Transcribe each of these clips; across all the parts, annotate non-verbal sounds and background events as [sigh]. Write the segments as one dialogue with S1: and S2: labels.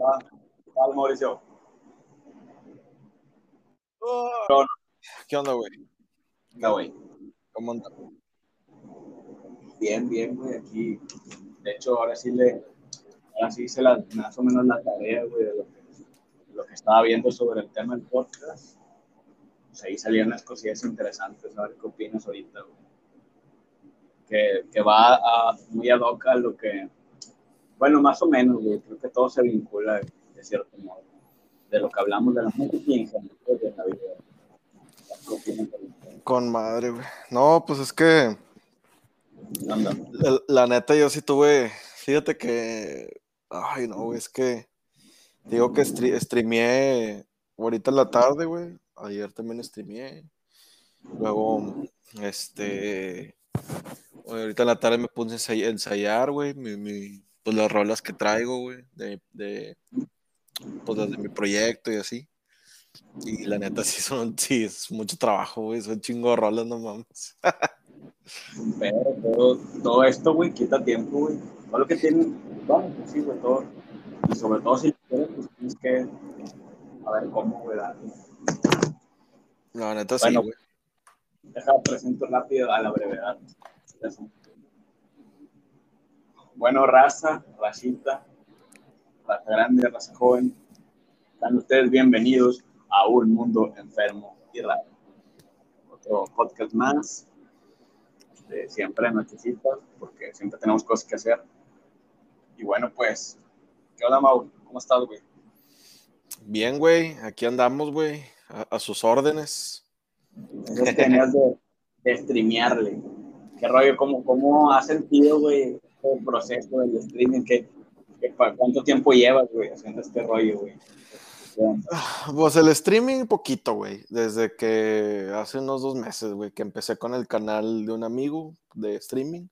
S1: Hola, ¿qué tal, Mauricio?
S2: Oh. ¿Qué onda, güey?
S1: ¿Qué, güey?
S2: ¿Cómo andas?
S1: Bien, bien, güey, aquí. De hecho, ahora sí le, ahora sí hice la, más o menos la tarea, güey, de lo que, de lo que estaba viendo sobre el tema del podcast. Pues ahí salían las cosillas interesantes, a ver qué opinas ahorita, güey. Que, que va a, muy ad hoc a lo que, bueno, más o menos, güey, creo que todo se vincula de cierto modo, de lo que hablamos de la música y en general pues, de la vida.
S2: Con madre, güey. No, pues es que la, la neta yo sí tuve, fíjate que, ay no, güey, es que digo que stre- streameé ahorita en la tarde, güey. Ayer también streameé. Luego, este, ahorita en la tarde me puse a ensay- a ensayar, güey, mi, mi- pues las rolas que traigo, güey, de, de, pues las de mi proyecto y así. Y la neta [laughs] sí son, sí, es mucho trabajo, güey, son chingo de rolas, no mames.
S1: Pero todo, todo esto, güey, quita tiempo, güey. Todo lo que tienen, bueno, pues sí, güey, todo. Y sobre todo si quieres, pues tienes que a ver cómo, güey, darle.
S2: La neta sí, güey.
S1: Deja, presento rápido a la brevedad. Eso. Bueno, raza, racita, raza grande, raza joven. Están ustedes bienvenidos a un mundo enfermo y raro. Otro podcast más. de siempre nochecitas, porque siempre tenemos cosas que hacer. Y bueno, pues, ¿qué onda, Mau? ¿Cómo estás, güey?
S2: Bien, güey, aquí andamos, güey, a, a sus órdenes.
S1: Entonces tenías de, de streamearle. ¿Qué rollo? ¿Cómo, cómo has sentido, güey, el proceso del streaming? ¿Qué, qué, pa- ¿Cuánto tiempo llevas, güey, haciendo este rollo, güey? ¿Qué onda?
S2: Pues el streaming poquito, güey, desde que hace unos dos meses, güey, que empecé con el canal de un amigo de streaming.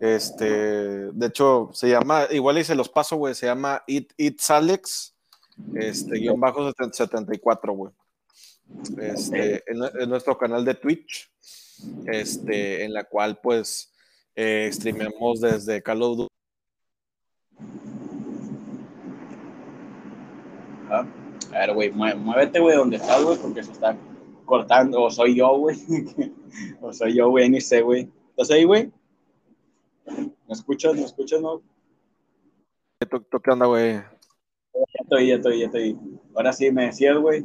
S2: Este, de hecho, se llama, igual y se los paso, güey, se llama It, It's Alex, este, guion bajo 74, güey. Este, en, en nuestro canal de Twitch, este, en la cual, pues, eh, streameamos desde Call of Duty.
S1: Ajá. A ver, güey, mué- muévete, güey, donde estás, güey, porque se está cortando. O soy yo, güey. [laughs] o soy yo, güey, ni sé, güey. ¿Estás ahí, güey? ¿Me escuchas? ¿Me escuchas, no?
S2: ¿Tú, tú qué onda, güey?
S1: Ya estoy, ya estoy, ya estoy. Ahora sí, me decías, güey.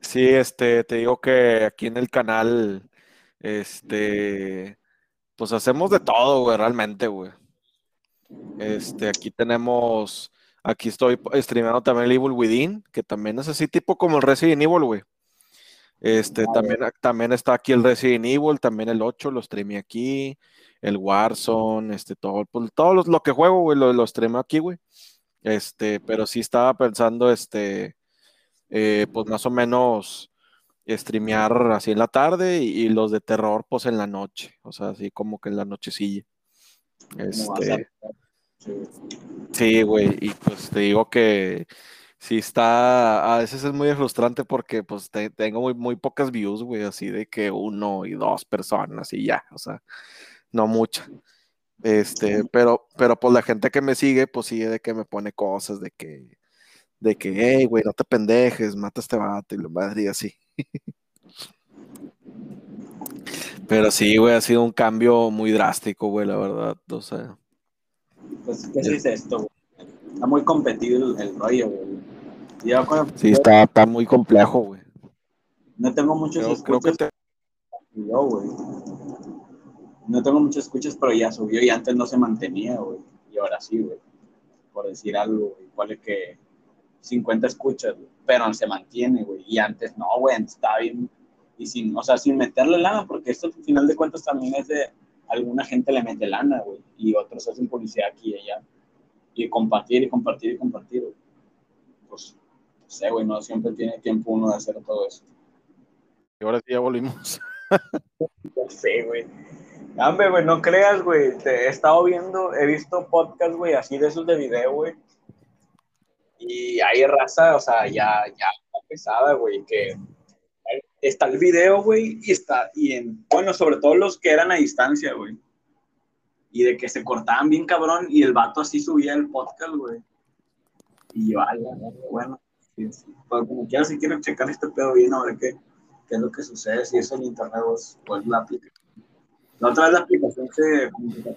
S2: Sí, este, te digo que aquí en el canal, este, pues hacemos de todo, güey, realmente, güey. Este, aquí tenemos, aquí estoy streameando también el Evil Within, que también es así tipo como el Resident Evil, güey. Este,
S1: Ah,
S2: también, también está aquí el Resident Evil, también el 8 lo streamé aquí, el Warzone, este, todo, pues, todo lo, lo que juego, güey, lo, lo streameo aquí, güey. Este, pero sí estaba pensando, este, eh, pues más o menos streamear así en la tarde y, y los de terror, pues en la noche, o sea, así como que en la nochecilla.
S1: ¿Cómo vas
S2: Este,
S1: Sí.
S2: sí, güey, y pues te digo que sí está, a veces es muy frustrante porque pues te- tengo muy, muy pocas views, güey, así de que uno y dos personas y ya, o sea, no mucha. Este, pero, pero pues la gente que me sigue, pues sigue de que me pone cosas de que, de que, hey, güey, no te pendejes, mata a este vato y lo madre y así. [laughs] Pero sí, güey, ha sido un cambio muy drástico, güey, la verdad, o sea.
S1: Pues, ¿qué se dice esto, güey? Está muy competido el, el rollo, güey. Yo cuando-
S2: Sí, está, está muy complejo, güey.
S1: no tengo muchos
S2: Creo, creo que te-
S1: yo, güey. No tengo muchos escuchas, pero ya subió y antes no se mantenía, güey. Y ahora sí, güey. Por decir algo, güey. Igual es que 50 escuchas, güey. Pero se mantiene, güey. Y antes no, güey. Antes estaba bien. Y sin, o sea, sin meterle lana, porque esto al final de cuentas también es de. Alguna gente le mete lana, güey. Y otros hacen publicidad aquí y allá. Y compartir y compartir y compartir, güey. Pues, no sé, güey. No siempre tiene tiempo uno de hacer todo eso.
S2: y ahora sí ya volvimos. [laughs]
S1: Ya sé, güey. Hombre, güey, no creas, güey. Te he estado viendo, he visto podcasts, güey, así de esos de video, güey. Y hay raza, o sea, ya, ya está pesada, güey, que está el video, güey, y está, y en, bueno, sobre todo los que eran a distancia, güey. Y de que se cortaban bien cabrón, y el vato así subía el podcast, güey. Y yo, bueno, sí, sí. Pero como quiera, si quiero checar este pedo bien, a ver qué, qué es lo que sucede, si es en internet o es, o es la aplicación. La otra vez la aplicación se, como que.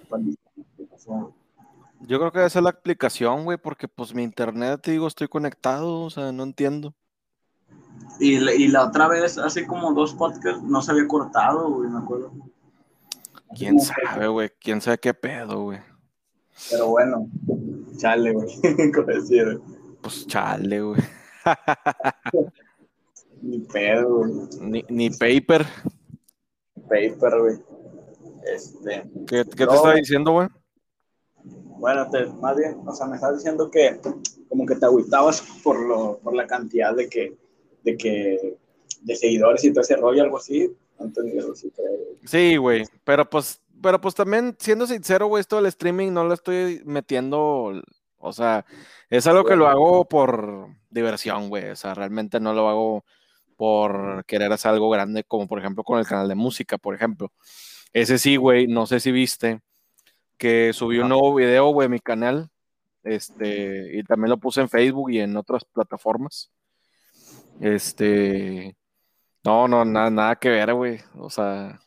S2: Yo creo que debe ser la aplicación, güey, porque pues mi internet, te digo, estoy conectado, o sea, no entiendo.
S1: Y, la- y la otra vez, hace como dos podcasts, no se había cortado, güey, me acuerdo.
S2: ¿Quién sabe, güey? ¿Quién sabe qué pedo, güey?
S1: Pero bueno, chale, güey. [laughs]
S2: Pues chale, güey. [laughs]
S1: ni pedo, güey.
S2: Ni, ni paper.
S1: Paper, güey. Este,
S2: ¿Qué, qué te estaba diciendo, güey?
S1: Bueno, te, más bien, o sea, me estás diciendo que como que te agüitabas por, lo, por la cantidad de que, de que, de seguidores y todo ese rollo, algo así.
S2: Sí, güey. Pero pues, pero pues también, siendo sincero, güey, esto del streaming no lo estoy metiendo. O sea, es algo que lo hago por diversión, güey. O sea, realmente no lo hago por querer hacer algo grande, como por ejemplo con el canal de música, por ejemplo. Ese sí, güey, no sé si viste que subí un nuevo video, güey, a mi canal. Este, y también lo puse en Facebook y en otras plataformas. Este, no, no, nada, nada que ver, güey. O sea,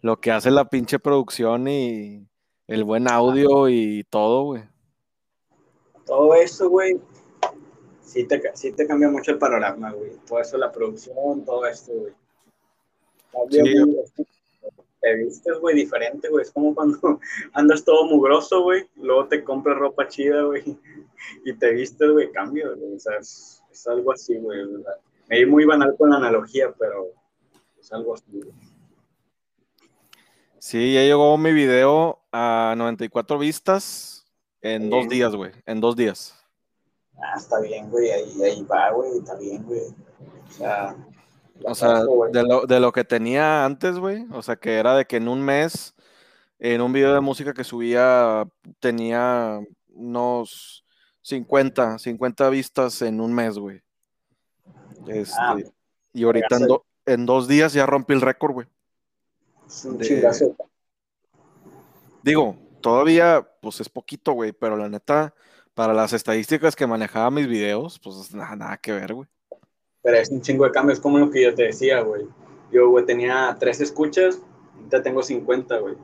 S2: lo que hace la pinche producción y el buen audio y todo, güey.
S1: todo eso, güey, sí te, sí te cambia mucho el panorama, güey. Todo eso, la producción, todo esto, güey.
S2: Sí.
S1: Te vistes, güey, diferente, güey. Es como cuando [laughs] andas todo mugroso, güey. Luego te compras ropa chida, güey. Y te vistes, güey, cambia, güey. O sea, es, es algo así, güey. Me vi muy banal con la analogía, pero es algo así, güey.
S2: Sí, ya llegó mi video a 94 vistas en dos días, güey. En dos días.
S1: Ah, está bien, güey. Ahí, ahí va, güey. Está bien, güey. O sea,
S2: O sea, de lo, de lo que tenía antes, güey. O sea, que era de que en un mes, en un video de música que subía, tenía unos 50, 50 vistas en un mes, güey. Este,
S1: Ah,
S2: y ahorita en, do- en dos días ya rompí el récord, güey. de-. Digo, todavía, pues es poquito, güey, pero la neta, para las estadísticas que manejaba mis videos, pues nada, nada que ver, güey.
S1: Pero es un chingo de cambios, como lo que yo te decía, güey. Yo, güey, tenía tres escuchas, ahorita tengo 50, güey.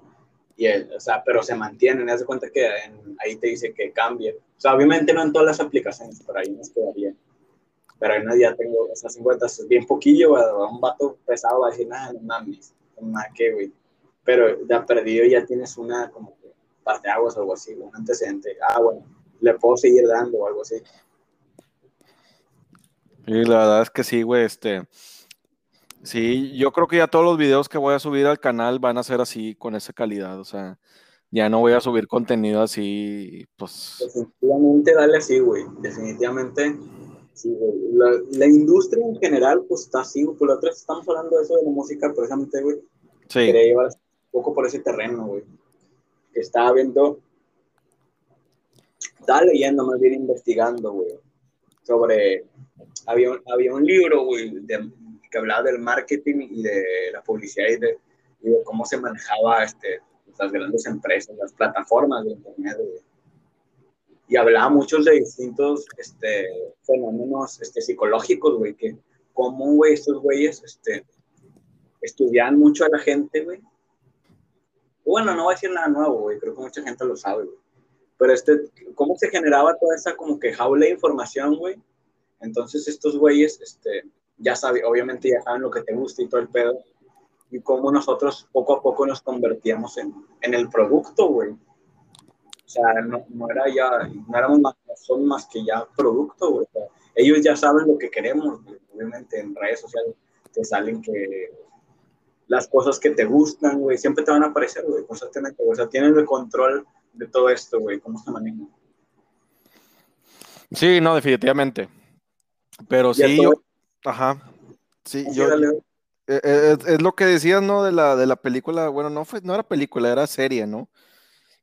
S1: Y, o sea, pero se mantienen, haz de cuenta que en- ahí te dice que cambia. O sea, obviamente no en todas las aplicaciones, pero ahí nos quedaría. Pero en una ya tengo, sea, 50, es bien poquillo, güey. Un vato pesado va a decir, nada, no mames, nada que, güey. Pero ya perdido ya tienes una, como que, parte de aguas o algo así, un antecedente. Ah, bueno, le puedo seguir dando o algo así.
S2: Y la verdad es que sí, güey, este. Sí, yo creo que ya todos los videos que voy a subir al canal van a ser así, con esa calidad. O sea, ya no voy a subir contenido así, pues.
S1: Definitivamente dale así, güey. Definitivamente. Sí, güey. La, la industria en general, pues está así, güey. Por la otra estamos hablando de eso de la música, precisamente, güey.
S2: Sí,
S1: Quería llevar un poco por ese terreno, güey. Que estaba viendo. Estaba leyendo, más bien investigando, güey. Sobre. Había, había un libro, güey, de- que hablaba del marketing y de la publicidad y de, y de cómo se manejaba este, las grandes empresas, las plataformas de internet, güey y hablaba muchos de distintos este, fenómenos este, psicológicos, güey, que cómo, güey, estos güeyes este, estudian mucho a la gente, güey. Bueno, no voy a decir nada nuevo, güey, creo que mucha gente lo sabe, güey. Pero este, cómo se generaba toda esa como que jaula de información, güey. Entonces estos güeyes, este, ya saben, obviamente ya saben lo que te gusta y todo el pedo. Y cómo nosotros poco a poco nos convertíamos en, en el producto, güey. O sea, no, no era ya, no éramos más, son más que ya producto, güey. Ellos ya saben lo que queremos, güey. Obviamente en redes sociales te salen que las cosas que te gustan, güey, siempre te van a aparecer, güey, constantemente. O sea, tienen el control de todo esto, güey, cómo se maneja.
S2: sí, no, definitivamente. Pero sí, yo. Ajá. Sí, yo. eh, eh, Es, lo que decías, ¿no? De la, de la película. Bueno, no fue, no era película, era serie, ¿no?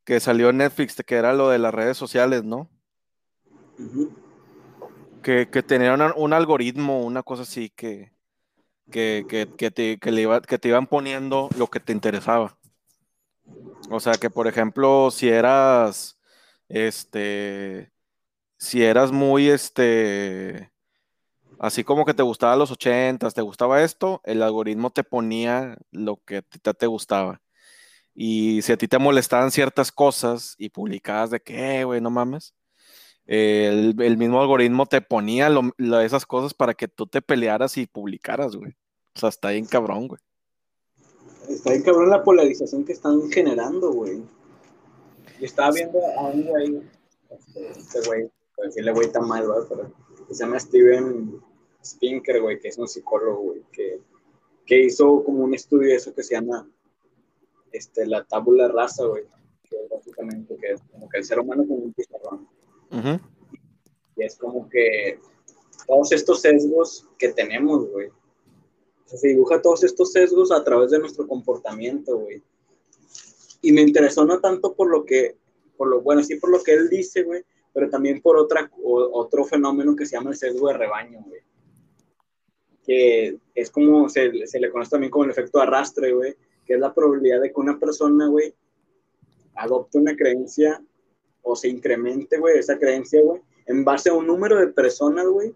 S2: Que salió en Netflix, que era lo de las redes sociales, ¿no?
S1: Ujú.
S2: que, que tenía una- un algoritmo, una cosa así que, que, que, que te, que, le iba- que te iban poniendo lo que te interesaba. O sea, que por ejemplo, si eras, este, si eras muy, este, así como que te gustaba los ochentas, te gustaba esto, el algoritmo te ponía lo que a ti te gustaba. Y si a ti te molestaban ciertas cosas y publicabas de que, eh, güey, no mames, el, mismo algoritmo te ponía esas cosas para que tú te pelearas y publicaras, güey. O sea, está bien cabrón, güey.
S1: Está bien cabrón la polarización que están generando, güey. Y estaba viendo a un güey, este, este güey, por decirle güey tan mal, güey, pero se llama Steven Spinker, güey, que es un psicólogo, güey, que, que hizo como un estudio de eso que se llama este, la tabula rasa, güey, que básicamente que es como que el ser humano es un pizarrón. Y es como que todos estos sesgos que tenemos, güey. se dibuja todos estos sesgos a través de nuestro comportamiento, güey. Y me interesó no tanto por lo que, por lo, bueno, sí por lo que él dice, güey, pero también por otra, otro fenómeno que se llama el sesgo de rebaño, güey. Que es como, se, se le conoce también como el efecto arrastre, güey, que es la probabilidad de que una persona, güey, adopte una creencia o se incremente, güey, esa creencia, güey, en base a un número de personas, güey,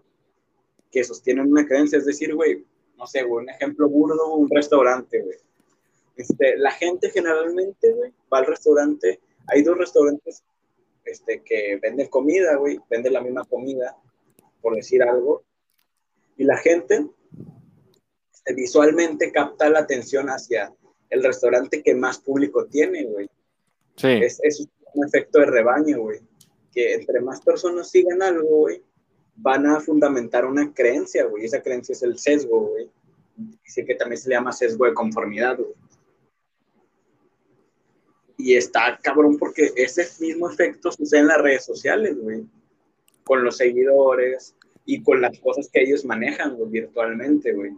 S1: que sostienen una creencia. Es decir, güey, no sé, güey, un ejemplo burdo, un restaurante, güey. Este, la gente generalmente, güey, va al restaurante. Hay dos restaurantes este, que venden comida, güey, venden la misma comida, por decir algo. Y la gente este, visualmente capta la atención hacia el restaurante que más público tiene, güey. Sí. Es, es un efecto de rebaño, güey. Que entre más personas sigan algo, güey, van a fundamentar una creencia, güey. Esa creencia es el sesgo, güey. Dice que también se le llama sesgo de conformidad, güey. Y está cabrón porque ese mismo efecto sucede en las redes sociales, güey. Con los seguidores y con las cosas que ellos manejan, güey, virtualmente, güey.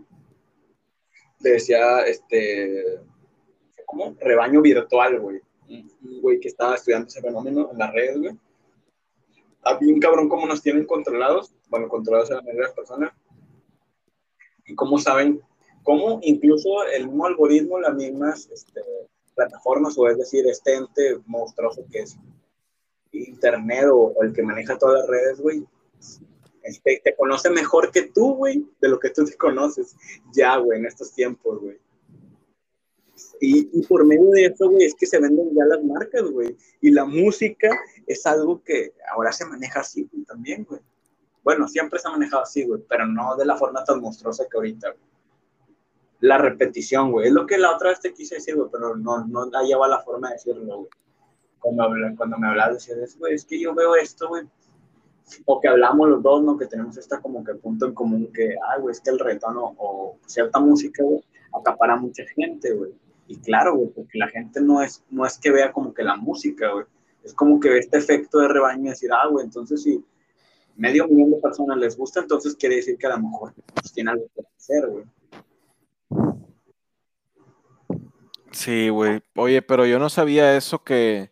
S1: Decía, este, como rebaño virtual, güey. Un güey que estaba estudiando ese fenómeno en las redes, güey. A bien cabrón cómo nos tienen controlados, bueno, controlados a la mayoría de las personas, y cómo saben, cómo incluso el mismo algoritmo, las mismas este, plataformas, o es decir, este ente monstruoso que es Internet o, el que maneja todas las redes, güey, este, te conoce mejor que tú, güey, de lo que tú te conoces ya, güey, en estos tiempos, güey. Y, por medio de eso, güey, es que se venden ya las marcas, güey. Y la música es algo que ahora se maneja así también, güey. Bueno, siempre se ha manejado así, güey, pero no de la forma tan monstruosa que ahorita, güey. La repetición, güey. Es lo que la otra vez te quise decir, güey, pero no, no la la forma de decirlo, güey. Cuando, cuando me hablas, decías, güey, es que yo veo esto, güey. O que hablamos los dos, ¿no? Que tenemos esta como que punto en común que, ah, güey, es que el retorno o cierta música, güey, acapara a mucha gente, güey y claro, güey, porque la gente no es, no es que vea como que la música, güey. Es como que ve este efecto de rebaño y decir, ah, güey, entonces si medio millón de personas les gusta, entonces quiere decir que a lo mejor pues, tiene algo que hacer, güey.
S2: Sí, güey. Oye, pero yo no sabía eso que,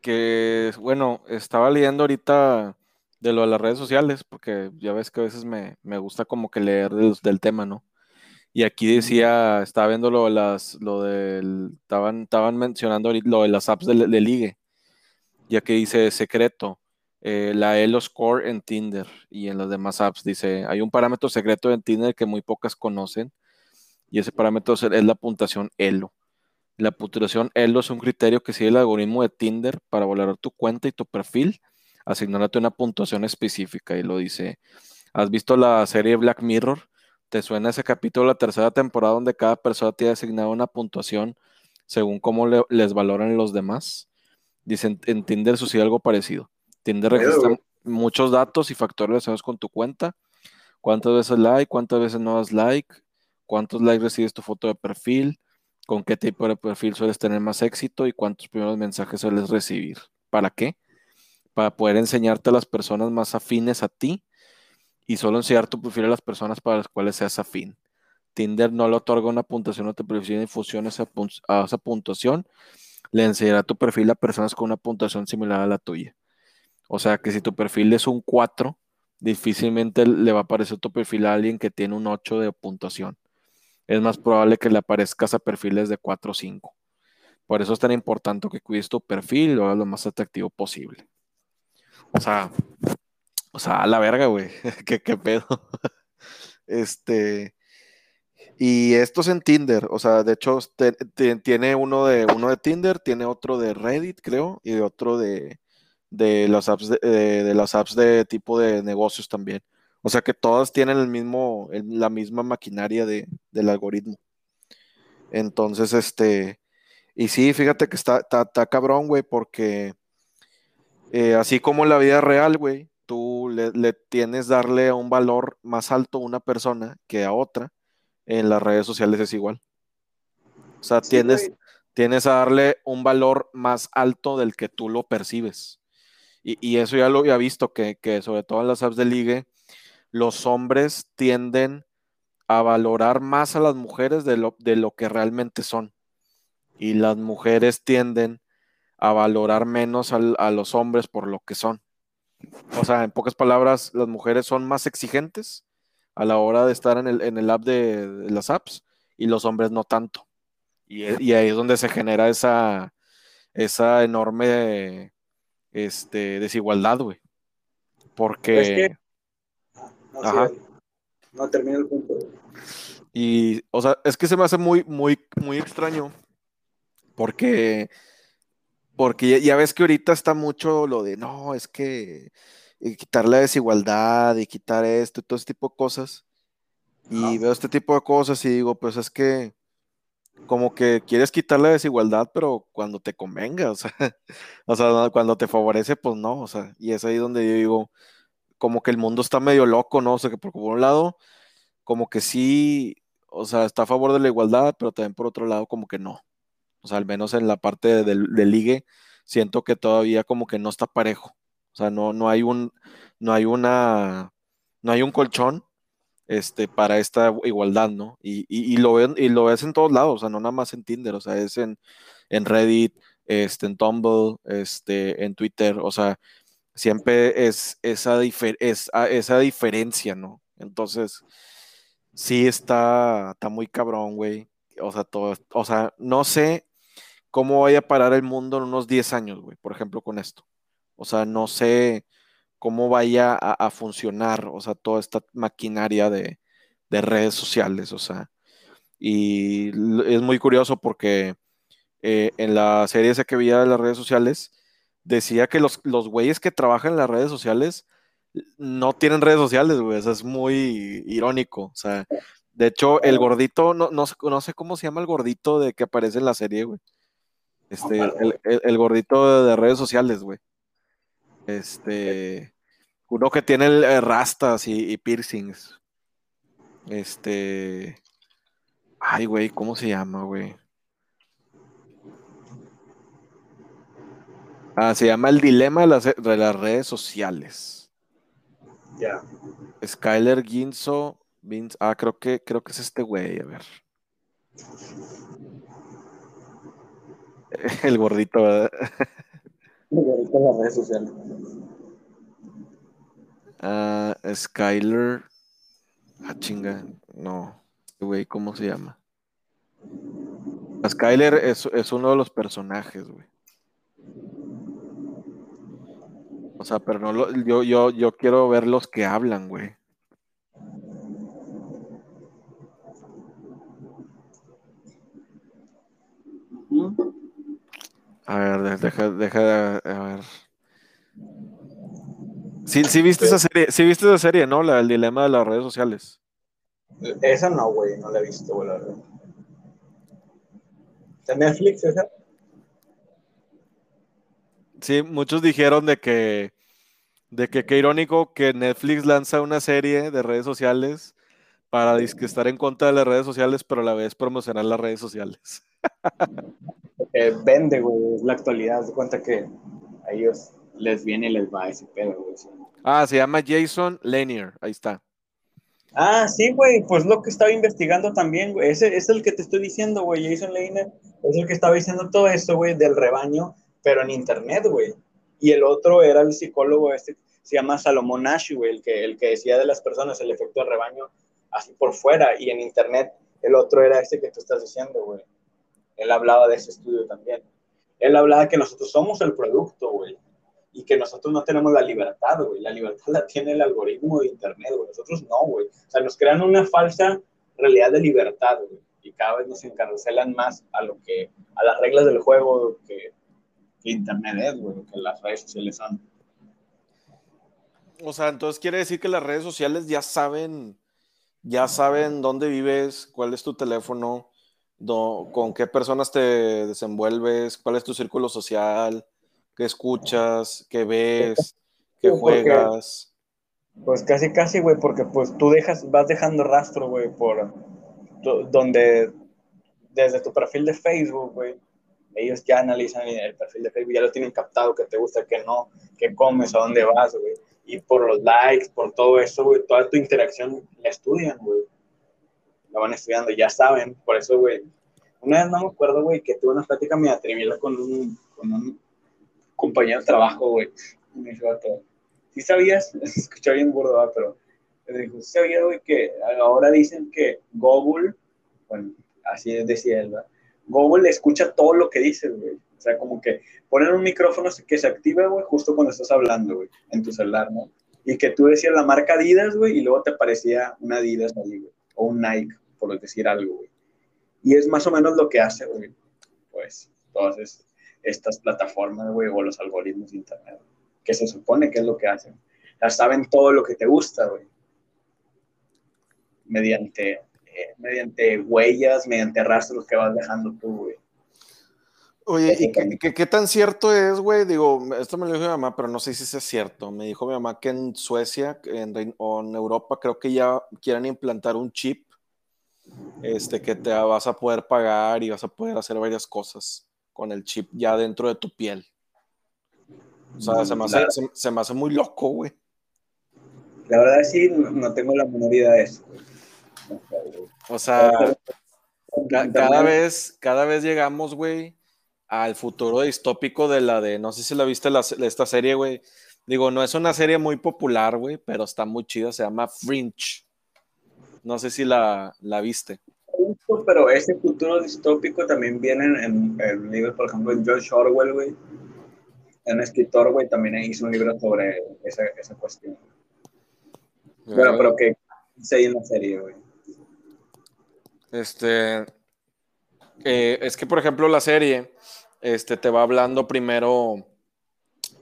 S2: que, bueno, estaba leyendo ahorita de lo de las redes sociales, porque ya ves que a veces me, gusta como que leer del tema, ¿no? Y aquí decía, estaba viendo lo de las, lo del, estaban, estaban mencionando lo de las apps de, ligue. Y aquí dice secreto, eh, la Elo Score en Tinder y en las demás apps. Dice, hay un parámetro secreto en Tinder que muy pocas conocen. Y ese parámetro es la puntuación Elo. La puntuación Elo es un criterio que sigue el algoritmo de Tinder para valorar tu cuenta y tu perfil, asignándote una puntuación específica. Y lo dice, ¿has visto la serie Black Mirror? ¿Te suena ese capítulo, la tercera temporada, donde cada persona tiene asignado una puntuación según cómo les valoran los demás? Dicen, en Tinder sucede algo parecido. Tinder registra muchos datos y factores relacionados con tu cuenta. ¿Cuántas veces like? ¿Cuántas veces no das like? ¿Cuántos likes recibes tu foto de perfil? ¿Con qué tipo de perfil sueles tener más éxito? ¿Y cuántos primeros mensajes sueles recibir? ¿Para qué? Para poder enseñarte a las personas más afines a ti y solo enseñar tu perfil a las personas para las cuales seas afín. Tinder no le otorga una puntuación a tu perfil en función a esa, puntuación, le enseñará tu perfil a personas con una puntuación similar a la tuya. O sea que si tu perfil es un 4, difícilmente le va a aparecer tu perfil a alguien que tiene un 8 de puntuación. Es más probable que le aparezcas a perfiles de 4 o 5. Por eso es tan importante que cuides tu perfil y lo hagas lo más atractivo posible. O sea, O sea, a la verga, güey. [laughs] ¿Qué, ¿Qué, pedo? [laughs] este. Y esto es en Tinder. O sea, de hecho, tiene uno de, uno de Tinder, tiene otro de Reddit, creo, y otro de, de las apps de, las apps de tipo de negocios también. O sea que todas tienen el mismo, la misma maquinaria de, del algoritmo. Entonces, este, y sí, fíjate que está, está, está cabrón, güey, porque eh, así como en la vida real, güey, tú le, le, tienes darle un valor más alto a una persona que a otra, en las redes sociales es igual. O sea, sí, tienes, tienes a darle un valor más alto del que tú lo percibes. Y, y eso ya lo había visto, que, que, sobre todo en las apps de ligue, los hombres tienden a valorar más a las mujeres de lo, de lo que realmente son. Y las mujeres tienden a valorar menos a, a los hombres por lo que son. O sea, en pocas palabras, las mujeres son más exigentes a la hora de estar en el, en el app de, de, las apps y los hombres no tanto. Y, y ahí es donde se genera esa, esa enorme este, desigualdad, güey. Porque...
S1: Es que... no, Ajá. Sí, no termina el punto.
S2: Y, o sea, es que se me hace muy, muy, muy extraño. Porque, porque ya, ya ves que ahorita está mucho lo de, no, es que y quitar la desigualdad y quitar esto y todo este tipo de cosas. Y veo este tipo de cosas y digo, pues es que como que quieres quitar la desigualdad, pero cuando te convenga, o sea, [laughs] o sea, cuando te favorece, pues no, o sea, y es ahí donde yo digo, como que el mundo está medio loco, ¿no? O sea, que por, por un lado, como que sí, o sea, está a favor de la igualdad, pero también por otro lado, como que no. O sea, al menos en la parte del, del ligue, siento que todavía como que no está parejo. O sea, no, no hay un, no hay una, no hay un colchón este, para esta igualdad, ¿no? Y, y, lo ven, y lo ves en todos lados, o sea, no nada más en Tinder, o sea, es en, en Reddit, este, en Tumblr, este, en Twitter, o sea, siempre es esa, es, esa diferencia, ¿no? Entonces, sí está, está muy cabrón, güey. O sea, todo, o sea, no sé cómo vaya a parar el mundo en unos 10 años, güey, por ejemplo, con esto. O sea, no sé cómo vaya a, funcionar, o sea, toda esta maquinaria de, de, redes sociales, o sea. Y es muy curioso porque eh, en la serie esa que veía de las redes sociales, decía que los, güeyes que trabajan en las redes sociales no tienen redes sociales, güey. O sea, es muy irónico. O sea, de hecho, el gordito, no, no sé cómo se llama el gordito de que aparece en la serie, güey. Este, el, el, el gordito de redes sociales, güey. Este, uno que tiene el, rastas y, y, piercings. Este, ay, güey, ¿cómo se llama, güey? Ah, se llama el dilema de las, de las redes sociales.
S1: Ya.
S2: Yeah. Skyler Ginzo, Vince, ah, creo que, creo que es este güey, a ver. [laughs] El gordito, ¿verdad?
S1: ahorita en las redes sociales.
S2: Uh, Skyler. Ah, chinga. No. Güey, ¿cómo se llama? Skyler es, es uno de los personajes, güey. O sea, pero no lo, yo, yo, yo quiero ver los que hablan, güey. A ver, deja, deja, a ver. Sí, sí viste esa serie, sí viste esa serie, ¿no? La, el dilema de las redes sociales.
S1: Esa no, güey, no la he visto, güey, la verdad. ¿Está Netflix esa?
S2: Sí, muchos dijeron de que, de que qué irónico que Netflix lanza una serie de redes sociales para estar en contra de las redes sociales, pero a la vez promocionar las redes sociales. [laughs]
S1: eh, vende, güey, es la actualidad. Se cuenta que a ellos les viene y les va ese pedo, güey.
S2: Ah, se llama Jason Lanier, ahí está.
S1: Ah, sí, güey, pues lo que estaba investigando también, güey. Ese es el que te estoy diciendo, güey. Jason Lanier es el que estaba diciendo todo esto, güey, del rebaño, pero en internet, güey. Y el otro era el psicólogo este, se llama Salomón Nash, güey, el que, el que decía de las personas el efecto de rebaño así por fuera. Y en internet, el otro era este que tú estás diciendo, güey. Él hablaba de ese estudio también. Él hablaba que nosotros somos el producto, güey. y que nosotros no tenemos la libertad, güey. La libertad la tiene el algoritmo de Internet, güey. Nosotros no, güey. O sea, nos crean una falsa realidad de libertad, güey. Y cada vez nos encarcelan más a lo que, a las reglas del juego que, Internet es, güey, que las redes sociales son.
S2: O sea, entonces quiere decir que las redes sociales ya saben, ya saben dónde vives, cuál es tu teléfono, con qué personas te desenvuelves, cuál es tu círculo social, qué escuchas, qué ves, qué juegas.
S1: Pues casi, casi, güey, porque pues tú dejas, vas dejando rastro, güey, por donde, desde tu perfil de Facebook, güey, ellos ya analizan el perfil de Facebook, ya lo tienen captado, que te gusta, que no, que comes, a dónde vas, güey. Y por los likes, por todo eso, güey, toda tu interacción la estudian, güey. La van estudiando, ya saben, por eso, güey. Una vez no me acuerdo, güey, que tuve una plática medio atrevida con un, con un compañero de trabajo, güey. Me dijo, ¿sí sabías? [laughs] Se escucha bien burdo, pero me dijo, ¿sí sabías, güey, que ahora dicen que Google, bueno, así decía él, ¿verdad? Google escucha todo lo que dices, güey. O sea, como que ponen un micrófono que se activa, güey, justo cuando estás hablando, güey, en tu celular, ¿no? Y que tú decías la marca Adidas, güey, y luego te aparecía una Adidas ahí, güey, o un Nike, por decir algo, güey. Y es más o menos lo que hace, güey, pues, todas estas plataformas, güey, o los algoritmos de Internet, que se supone que es lo que hacen. Ya saben todo lo que te gusta, güey. Mediante mediante huellas, mediante rastros que vas dejando tú, güey.
S2: Oye, ¿y qué, tan cierto es, güey? Digo, esto me lo dijo mi mamá, pero no sé si es cierto. Me dijo mi mamá que en Suecia en, o en Europa creo que ya quieren implantar un chip este, que te vas a poder pagar y vas a poder hacer varias cosas con el chip ya dentro de tu piel. O sea, se me hace, se, me hace muy loco, güey.
S1: La verdad sí, no, tengo la menor idea de eso.
S2: O sea, cada vez, cada vez llegamos, güey, al futuro distópico de la de, no sé si la viste la, esta serie, güey. Digo, no es una serie muy popular, güey, pero está muy chida, se llama Fringe. No sé si la, la viste.
S1: Pero ese futuro distópico también viene en, el libro, por ejemplo, de George Orwell, güey. Un escritor, güey, también hizo un libro sobre esa, esa cuestión. Pero, pero que se en la serie, güey.
S2: Este, eh, es que, por ejemplo, la serie este, te va hablando primero,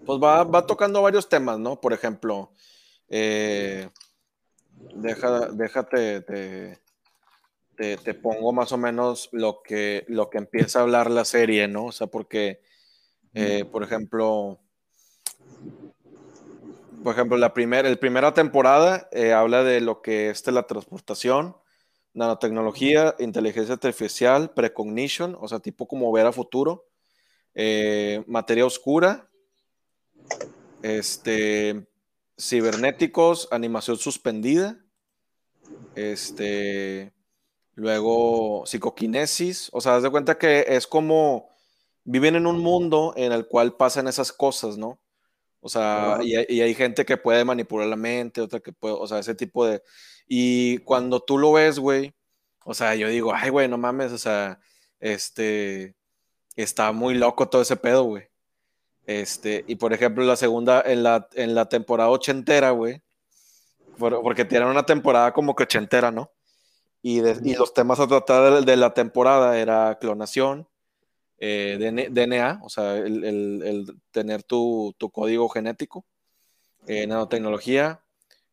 S2: pues va, va tocando varios temas, ¿no? Por ejemplo, eh, deja, déjate, te, te, pongo más o menos lo que, lo que empieza a hablar la serie, ¿no? O sea, porque, eh, por ejemplo, por ejemplo, la, primera primera temporada habla de lo que es la transportación, nanotecnología, inteligencia artificial, precognition, o sea, tipo como ver a futuro, eh, materia oscura, este, cibernéticos, animación suspendida, este, luego psicoquinesis, o sea, haz de cuenta que es como viven en un mundo en el cual pasan esas cosas, ¿no? O sea, y, y, hay gente que puede manipular la mente, otra que puede, o sea, ese tipo de, y cuando tú lo ves, güey, o sea, yo digo, ay, güey, no mames, o sea, este, está muy loco todo ese pedo, güey. Este, y por ejemplo, la segunda, en la, en la temporada ochentera, güey, porque tienen una temporada como que ochentera, ¿no? Y, los temas a tratar de, la temporada era clonación, eh, DNA, o sea, el, tener tu, código genético, eh, nanotecnología,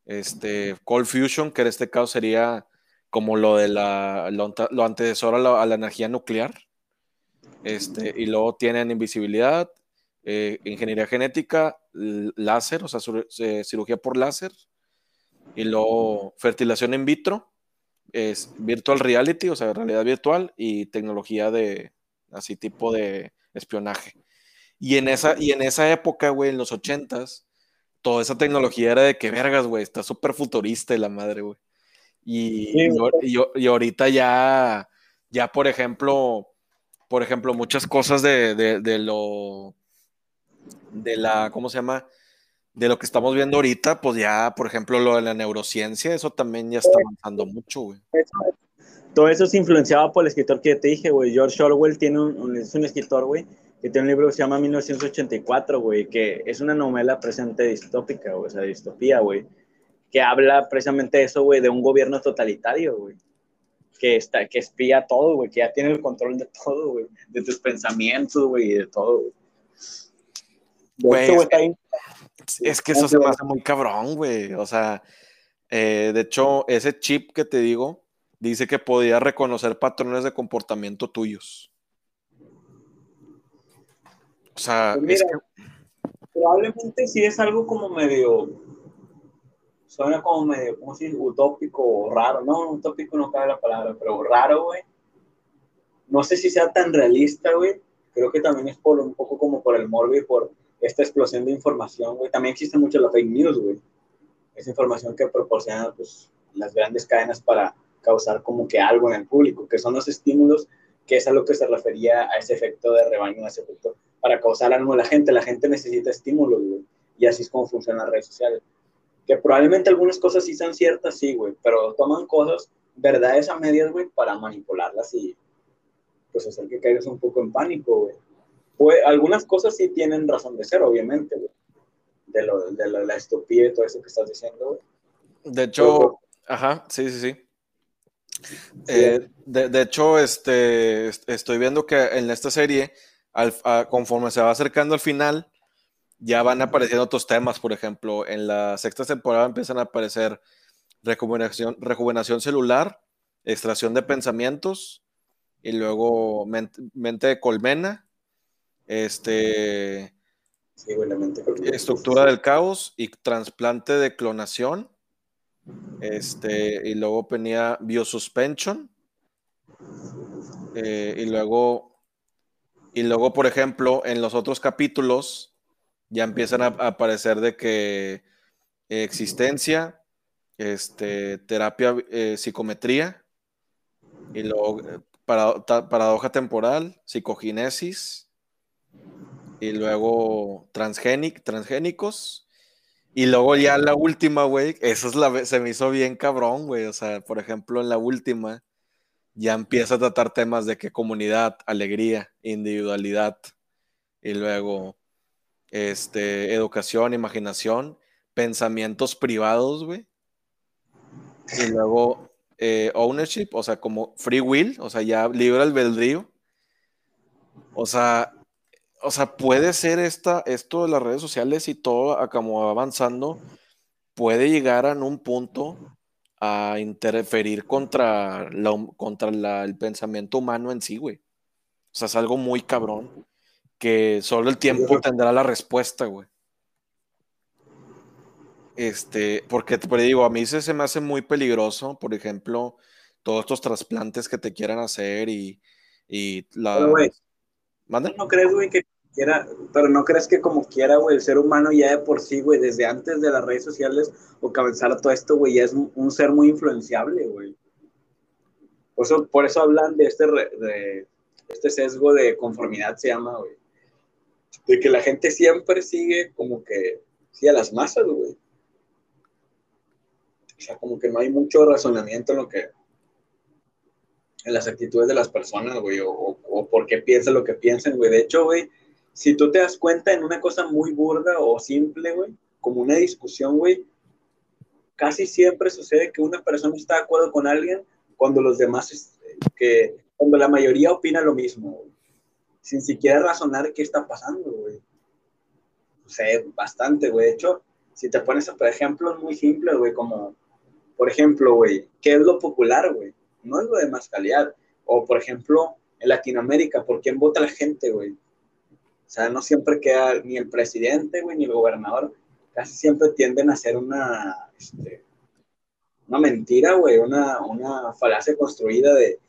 S2: este, Cold Fusion, que en este caso sería como lo de la, lo, antecesor a la, energía nuclear. Este, y luego tienen invisibilidad, eh, ingeniería genética, láser, o sea, eh, cirugía por láser, y luego fertilización in vitro, es virtual reality, o sea, realidad virtual, y tecnología de así tipo de espionaje. Y en esa, y en esa época, güey, en los ochentas, toda esa tecnología era de que vergas, güey, está súper futurista y la madre, güey. Y, y, ahorita ya, ya, por ejemplo, por ejemplo, muchas cosas de, de, lo, de la, ¿cómo se llama? De lo que estamos viendo ahorita, pues ya, por ejemplo, lo de la neurociencia, eso también ya está avanzando mucho, güey.
S1: Todo eso es influenciado por el escritor que te dije, güey. George Orwell tiene un, es un escritor, güey, que tiene un libro que se llama 1984, güey, que es una novela presente distópica, o sea, distopía, güey, que habla precisamente eso, güey, de un gobierno totalitario, güey, que, está, que espía todo, güey, que ya tiene el control de todo, güey, de tus pensamientos, güey, y de todo, güey.
S2: Güey, es, que eso se me hace muy cabrón, güey, o sea, eh, de hecho, ese chip que te digo, dice que podía reconocer patrones de comportamiento tuyos. O sea,
S1: pues probablemente sí es algo como medio, suena como medio, ¿cómo se dice? Utópico o raro. No, utópico no cabe la palabra, pero raro, güey. No sé si sea tan realista, güey. Creo que también es por un poco como por el morbo y por esta explosión de información, güey. También existe mucho la fake news, güey. Esa información que proporcionan pues, las grandes cadenas para causar como que algo en el público, que son los estímulos, que es a lo que se refería a ese efecto de rebaño, a ese efecto para causar algo en la gente. La gente necesita estímulos, güey. Y así es como funcionan las redes sociales. Que probablemente algunas cosas sí sean ciertas, sí, güey, pero toman cosas, verdades a medias, güey, para manipularlas y pues hacer que caigas un poco en pánico, güey. Pues, algunas cosas sí tienen razón de ser, obviamente, güey. De, lo, de la, estupidez y todo eso que estás diciendo, güey.
S2: De hecho, ajá, sí, sí, sí. Eh, de, de, hecho, este, estoy viendo que en esta serie conforme se va acercando al final, ya van apareciendo otros temas. Por ejemplo, en la sexta temporada empiezan a aparecer rejuvenación, rejuvenación celular, extracción de pensamientos, y luego mente, de colmena, este, estructura del caos y trasplante de clonación. Este, y luego venía biosuspension. Eh, y luego y luego, por ejemplo, en los otros capítulos ya empiezan a, aparecer de que existencia, este, terapia, eh, psicometría, y luego eh, paradoja temporal, psicoginesis, y luego transgénic, transgénicos, y luego ya la última, güey, eso es la, se me hizo bien cabrón, güey, o sea, por ejemplo, en la última, ya empieza a tratar temas de que comunidad, alegría, individualidad y luego este, educación, imaginación, pensamientos privados, güey. Y luego eh, ownership, o sea, como free will, o sea, ya libre albedrío. O sea, o sea, puede ser esta, esto de las redes sociales y todo como avanzando, puede llegar a un punto a interferir contra, la, contra el pensamiento humano en sí, güey. O sea, es algo muy cabrón que solo el tiempo tendrá la respuesta, güey. Este, porque te digo, a mí se, me hace muy peligroso, por ejemplo, todos estos trasplantes que te quieran hacer y, y la...
S1: ¿No crees, güey, que pero no crees que como quiera, güey, el ser humano ya de por sí, güey, desde antes de las redes sociales o comenzar todo esto, güey, ya es un ser muy influenciable, güey. Por eso, por eso hablan de este, de este sesgo de conformidad, se llama, güey. De que la gente siempre sigue como que, sí, a las masas, güey. O sea, como que no hay mucho razonamiento en lo que, en las actitudes de las personas, güey, o, o por qué piensan lo que piensan, güey. De hecho, güey, si tú te das cuenta en una cosa muy burda o simple, güey, como una discusión, güey, casi siempre sucede que una persona está de acuerdo con alguien cuando los demás, que cuando la mayoría opina lo mismo, sin siquiera razonar qué está pasando, güey. O sea, bastante, güey. De hecho, si te pones, por ejemplo, muy simple, güey, como, por ejemplo, güey, ¿qué es lo popular, güey? No es lo de más calidad. O, por ejemplo, en Latinoamérica, ¿por quién vota la gente, güey? O sea, no siempre queda ni el presidente, güey, ni el gobernador. Casi siempre tienden a ser una, este, una mentira, güey, una, una falacia construida de,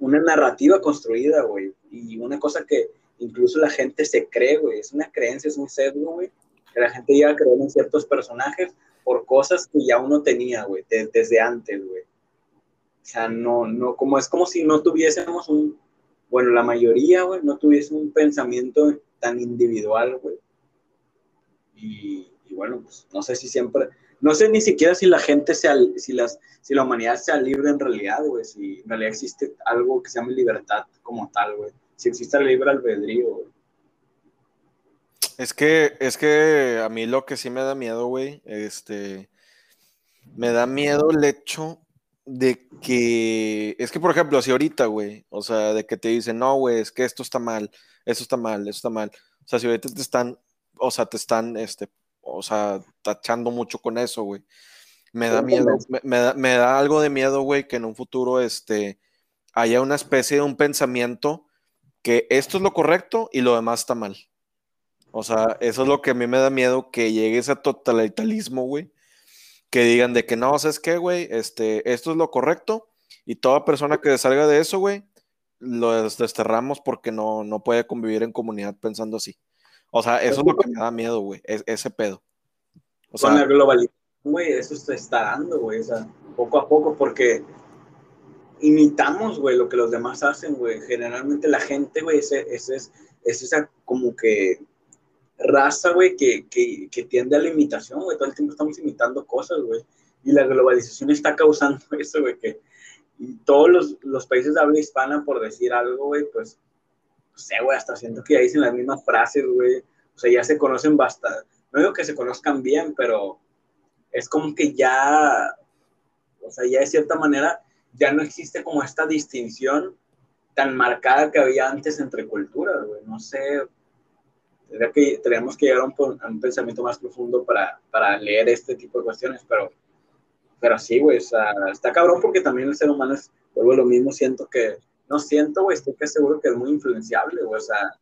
S1: una narrativa construida, güey. Y una cosa que incluso la gente se cree, güey. Es una creencia, es un sesgo, güey. Que la gente llega a creer en ciertos personajes por cosas que ya uno tenía, güey, desde antes, güey. Sea, no, no, como es como si no tuviésemos un, bueno, la mayoría, güey, no tuviese un pensamiento tan individual, güey. Y, bueno, pues no sé si siempre, no sé ni siquiera si la gente sea, si las, si la humanidad sea libre en realidad, güey, si en realidad existe algo que se llama libertad como tal, güey. Si existe el libre albedrío, güey.
S2: Es que, es que a mí lo que sí me da miedo, güey, este, me da miedo el hecho de que, es que por ejemplo, si ahorita, güey, o sea, de que te dicen, no, güey, es que esto está mal, esto está mal, esto está mal. O sea, si ahorita te están, o sea, te están, este, o sea, tachando mucho con eso, güey. Me da miedo, me, da, me da algo de miedo, güey, que en un futuro, este, haya una especie de un pensamiento que esto es lo correcto y lo demás está mal. O sea, eso es lo que a mí me da miedo, que llegue ese totalitarismo, güey, que digan de que no, ¿sabes qué, güey? Este, esto es lo correcto y toda persona que salga de eso, güey, lo desterramos porque no, no puede convivir en comunidad pensando así. O sea, eso es lo que me da miedo, güey, ese pedo.
S1: O sea, Con la globalización, güey, eso se está dando, güey, o sea, poco a poco, porque imitamos, güey, lo que los demás hacen, güey. Generalmente la gente, güey, es, es, es, es esa como que raza, güey, que, que, que, tiende a la imitación, güey. Todo el tiempo estamos imitando cosas, güey. Y la globalización está causando [laughs] eso, güey, que todos los, los, países de habla hispana, por decir algo, güey, pues, no sé, güey, hasta siento que ya dicen las mismas frases, güey. O sea, ya se conocen bastante. No digo que se conozcan bien, pero es como que ya, o sea, ya de cierta manera, ya no existe como esta distinción tan marcada que había antes entre culturas, güey. No sé, que, tenemos que llegar a un, pensamiento más profundo para, para, leer este tipo de cuestiones, pero, pero sí, güey, o sea, está cabrón porque también el ser humano es, vuelvo lo mismo, siento que, no siento, güey, estoy que seguro que es muy influenciable, güey, o sea,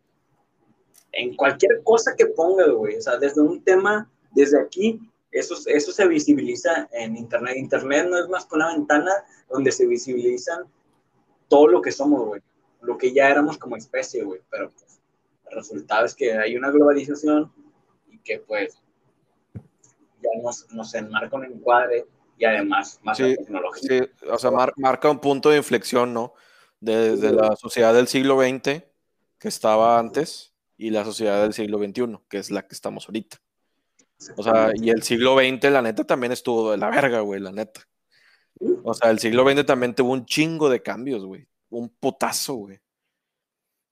S1: en cualquier cosa que ponga, güey, o sea, desde un tema, desde aquí, eso, eso se visibiliza en Internet. Internet no es más que una ventana donde se visibilizan todo lo que somos, güey, lo que ya éramos como especie, güey, pero el resultado es que hay una globalización y que pues ya nos, nos enmarca un encuadre y además más tecnología.
S2: Sí, o sea, marca un punto de inflexión, ¿no? Desde la sociedad del siglo XX, que estaba antes, y la sociedad del siglo XXI, que es la que estamos ahorita. O sea, y el siglo XX, la neta, también estuvo de la verga, güey, la neta. O sea, el siglo XX también tuvo un chingo de cambios, güey. Un putazo, güey.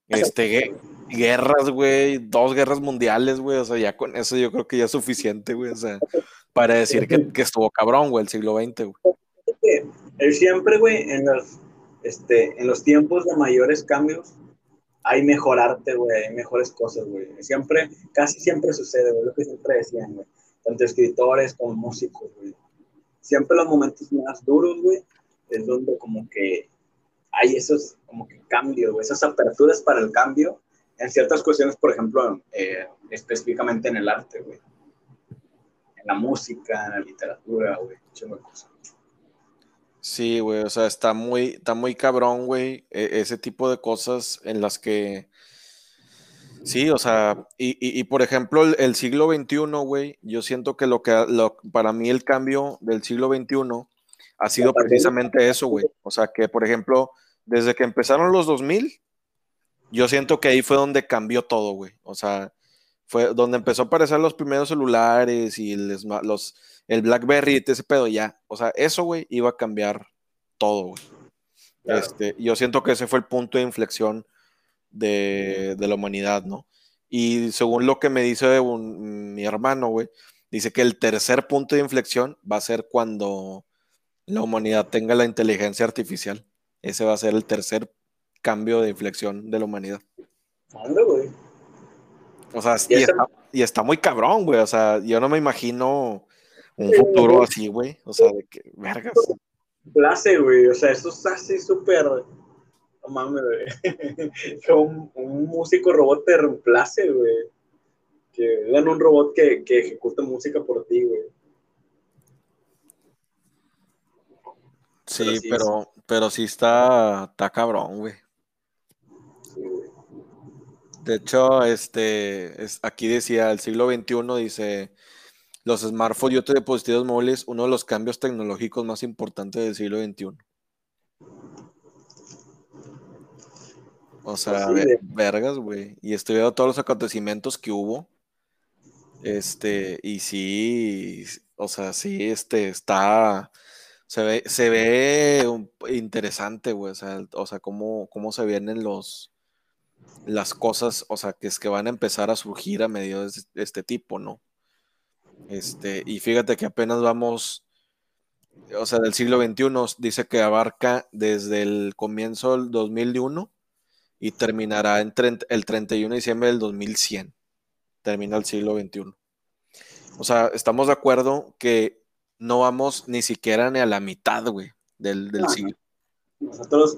S2: Este, guerras, güey, dos guerras mundiales, güey, o sea, ya con eso yo creo que ya es suficiente, güey, o sea, para decir que, que estuvo cabrón, güey, el siglo XX, güey.
S1: Él siempre, güey, en los, este, en los tiempos de mayores cambios, hay mejor arte, güey, hay mejores cosas, güey. Siempre, casi siempre sucede, güey, lo que siempre decían, güey. Tanto escritores como músicos, güey. Siempre los momentos más duros, güey, es donde como que hay esos como que cambios, esas aperturas para el cambio en ciertas cuestiones, por ejemplo, eh, específicamente en el arte, güey. En la música, en la literatura, güey, cosas.
S2: Sí, güey, o sea, está muy, está muy cabrón, güey, e, ese tipo de cosas en las que... Sí, o sea, y, por ejemplo, el, siglo XXI, güey, yo siento que lo que, lo, para mí el cambio del siglo XXI ha sido precisamente eso, güey. O sea, que, por ejemplo, desde que empezaron los 2000, yo siento que ahí fue donde cambió todo, güey. O sea, fue donde empezó a aparecer los primeros celulares y el, los, el BlackBerry y ese pedo, ya. O sea, eso, güey, iba a cambiar todo, güey. Este, yo siento que ese fue el punto de inflexión de, la humanidad, ¿no? Y según lo que me dice mi hermano, güey, dice que el tercer punto de inflexión va a ser cuando la humanidad tenga la inteligencia artificial. Ese va a ser el tercer cambio de inflexión de la humanidad.
S1: güey?
S2: O sea, y está, muy cabrón, güey. O sea, yo no me imagino un futuro así, güey. O sea, de que, vergas.
S1: Place, güey. O sea, eso es así súper. No mames, güey. [laughs] un, músico robot te reemplace, güey. Que dan un robot que, que ejecute música por ti, güey.
S2: Sí, pero, pero sí está, está cabrón, güey. De hecho, este, es, aquí decía, el siglo XXI dice, los smartphones y otros dispositivos móviles, uno de los cambios tecnológicos más importantes del siglo XXI. O sea, vergas, güey. Y estoy viendo todos los acontecimientos que hubo. Este, y sí, o sea, sí, este, está, se ve, se ve interesante, güey. O sea, o sea cómo, cómo se vienen los, las cosas, o sea, que es que van a empezar a surgir a medios de este tipo, ¿no? Este, y fíjate que apenas vamos, o sea, del siglo XXI, dice que abarca desde el comienzo del 2001 y terminará en el 31 de diciembre del 2100. Termina el siglo XXI. O sea, estamos de acuerdo que no vamos ni siquiera ni a la mitad, güey, del, del siglo.
S1: Nosotros,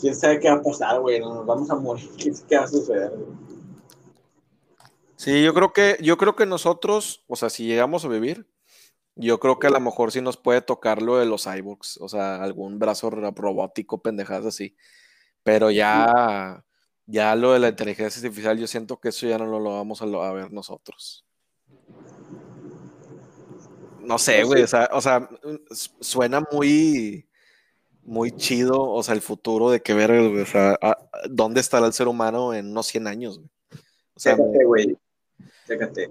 S1: quién sabe qué va a pasar, güey, nos vamos a morir, [laughs] qué va a suceder, güey.
S2: Sí, yo creo que, yo creo que nosotros, o sea, si llegamos a vivir, yo creo que a lo mejor sí nos puede tocar lo de los cyborgs, o sea, algún brazo robótico, pendejadas así. Pero ya, ya lo de la inteligencia artificial, yo siento que eso ya no lo, vamos a, a, ver nosotros. No sé, güey, o sea, o sea, suena muy, muy chido, o sea, el futuro de que ver, o sea, dónde estará el ser humano en unos 100 años, güey.
S1: O sea, güey, fíjate,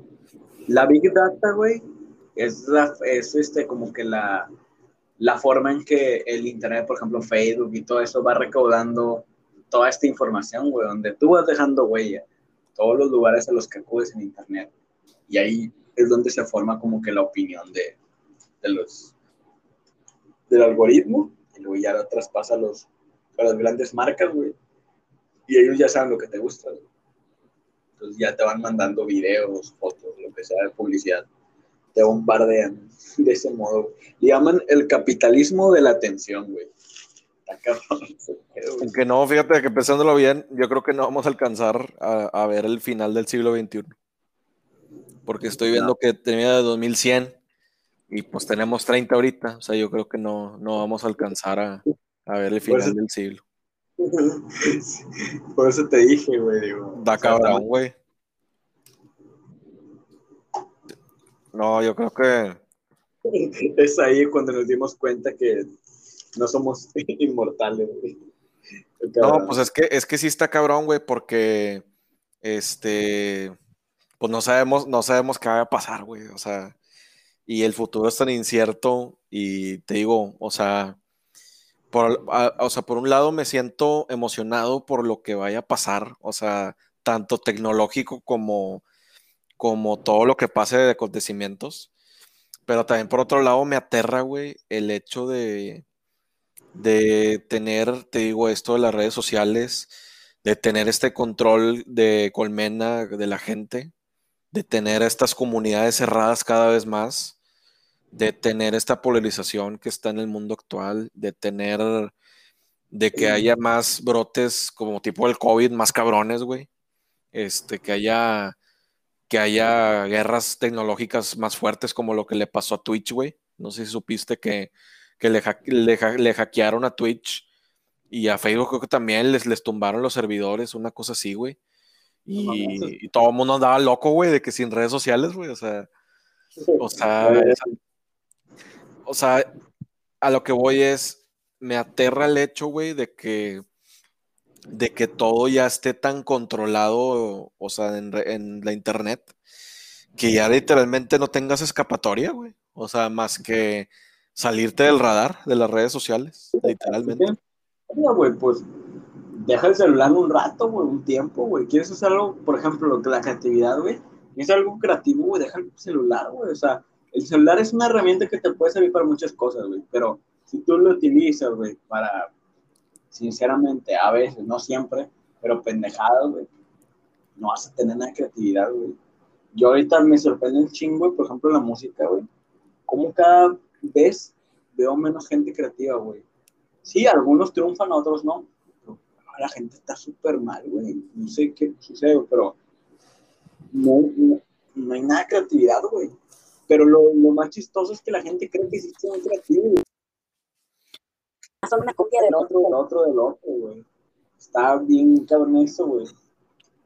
S1: la Big Data, güey, es, la, es este, como que la, la forma en que el Internet, por ejemplo, Facebook y todo eso va recaudando toda esta información, güey, donde tú vas dejando huella, todos los lugares a los que acudes en Internet. Y ahí es donde se forma como que la opinión de, de los, del algoritmo, y luego ya lo traspasa a, los, a las grandes marcas, güey. Y ellos ya saben lo que te gusta, güey. Entonces ya te van mandando videos, fotos, lo que sea de publicidad. Te bombardean [laughs] de ese modo. Le llaman el capitalismo de la atención, [laughs] güey.
S2: Aunque no, fíjate que pensándolo bien, yo creo que no vamos a alcanzar a, ver el final del siglo XXI. Porque estoy viendo que tenía de 2100 y pues tenemos 30 ahorita. O sea, yo creo que no, no vamos a alcanzar a, ver el final del siglo. [laughs]
S1: Por eso te dije, güey. Digo,
S2: da cabrón, güey. No, yo creo que. [laughs]
S1: Es ahí cuando nos dimos cuenta que no somos [laughs] inmortales, güey.
S2: No, pues es que, es que sí está cabrón, güey, porque este, pues no sabemos, no sabemos qué va a pasar, güey. O sea, y el futuro es tan incierto. Y te digo, o sea, por, o sea, por un lado me siento emocionado por lo que vaya a pasar, o sea, tanto tecnológico como, como todo lo que pase de acontecimientos. Pero también por otro lado me aterra, güey, el hecho de, de tener, te digo, esto de las redes sociales, de tener este control de colmena de la gente, de tener estas comunidades cerradas cada vez más, de tener esta polarización que está en el mundo actual, de tener, de que haya más brotes como tipo el COVID, más cabrones, güey. Este, que haya, que haya guerras tecnológicas más fuertes como lo que le pasó a Twitch, güey. No sé si supiste que que le, hackearon a Twitch y a Facebook creo que también les, les tumbaron los servidores, una cosa así, güey. Y, todo el mundo andaba loco, güey, de que sin redes sociales, güey, o sea, o sea, o sea, a lo que voy es, me aterra el hecho, güey, de que, de que todo ya esté tan controlado, o sea, en, en la internet, que ya literalmente no tengas escapatoria, güey. O sea, más que salirte del radar de las redes sociales, literalmente.
S1: No, güey, pues deja el celular un rato, güey, un tiempo, güey. ¿Quieres hacer algo, por ejemplo, la creatividad, güey? ¿Quieres algo creativo, güey? Deja el celular, güey. O sea, el celular es una herramienta que te puede servir para muchas cosas, güey. Pero si tú lo utilizas, güey, para, sinceramente, a veces, no siempre, pero pendejadas, güey, no vas a tener nada de creatividad, güey. Yo ahorita me sorprende un chingo, por ejemplo, la música, güey. Como cada ves, veo menos gente creativa, güey. Sí, algunos triunfan, otros no. La gente está súper mal, güey. No sé qué sucede, pero no, no, hay nada de creatividad, güey. Pero lo, lo, más chistoso es que la gente cree que existe un creativo. Son una copia del otro, del otro, del otro, güey. Está bien cabrón eso, güey.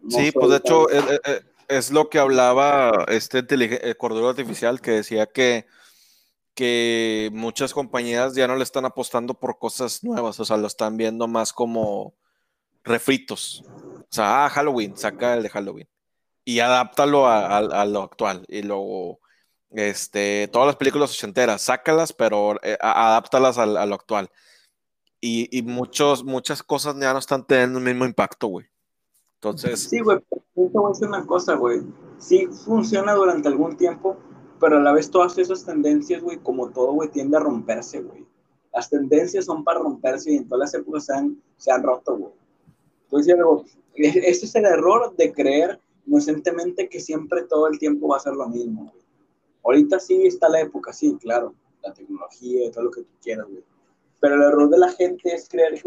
S2: sí, pues de hecho es, es, lo que hablaba este el cordero artificial que decía que que muchas compañías ya no le están apostando por cosas nuevas, o sea, lo están viendo más como refritos. O sea, ah, Halloween, saca el de Halloween y adáptalo a, lo actual. Y luego, este, todas las películas ochenteras, sácalas, pero eh, adáptalas a, lo actual. Y, muchos, muchas cosas ya no están teniendo el mismo impacto, güey. Entonces.
S1: Sí, güey, a decir una cosa, güey. Sí funciona durante algún tiempo, pero a la vez todas esas tendencias, güey, como todo, güey, tiende a romperse, güey. Las tendencias son para romperse y en todas las épocas se han, se han roto, güey. Entonces, digo, ese es el error de creer inocentemente que siempre todo el tiempo va a ser lo mismo, güey. Ahorita sí está la época, sí, claro, la tecnología todo lo que tú quieras, güey. Pero el error de la gente es creer,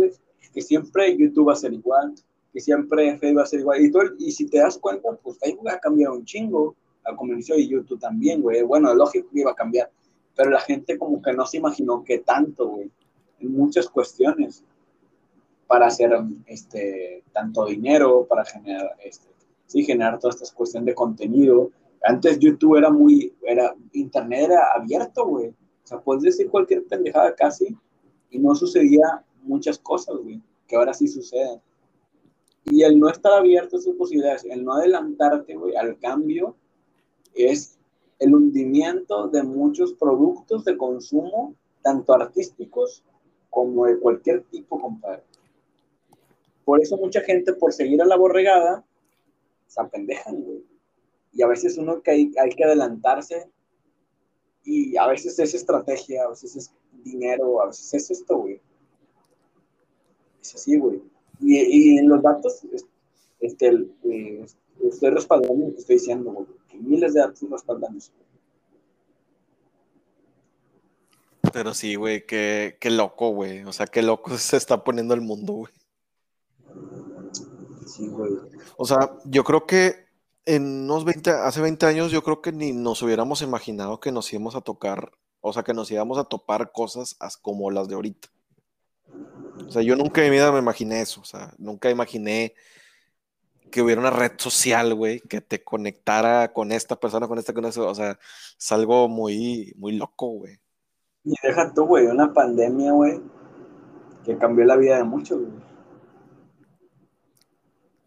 S1: que siempre YouTube va a ser igual, que siempre Facebook va a ser igual. Y, y si te das cuenta, pues Facebook ha cambiado un chingo, la comunicación y YouTube también, güey. Bueno, lógico que iba a cambiar, pero la gente como que no se imaginó que tanto, güey, en muchas cuestiones, para hacer este, tanto dinero, para generar, este, sí, generar todas estas cuestiones de contenido. Antes YouTube era muy, era, Internet era abierto, güey. O sea, puedes decir cualquier pendejada casi y no sucedía muchas cosas, güey, que ahora sí suceden. Y el no estar abierto a sus posibilidades, el no adelantarte, güey, al cambio, es el hundimiento de muchos productos de consumo, tanto artísticos como de cualquier tipo, compadre. Por eso mucha gente, por seguir a la borregada, se apendejan, güey. Y a veces uno que hay, hay que adelantarse y a veces es estrategia, a veces es dinero, a veces es esto, güey. Es así, güey. Y, en los datos, este, eh, estoy respaldando lo que estoy diciendo, güey. Miles de datos respaldando eso.
S2: Pero sí, güey, qué, qué loco, güey. O sea, qué loco [laughs] se está poniendo el mundo, güey.
S1: Sí, güey.
S2: O sea, yo creo que en unos 20, hace 20 años, yo creo que ni nos hubiéramos imaginado que nos íbamos a tocar, o sea, que nos íbamos a topar cosas como las de ahorita. O sea, yo nunca en mi vida me imaginé eso, o sea, nunca imaginé que hubiera una red social, güey, que te conectara con esta persona, con esta, con eso, o sea, es algo muy, muy loco, güey.
S1: Y deja tú, güey, una pandemia, güey, que cambió la vida de muchos, güey.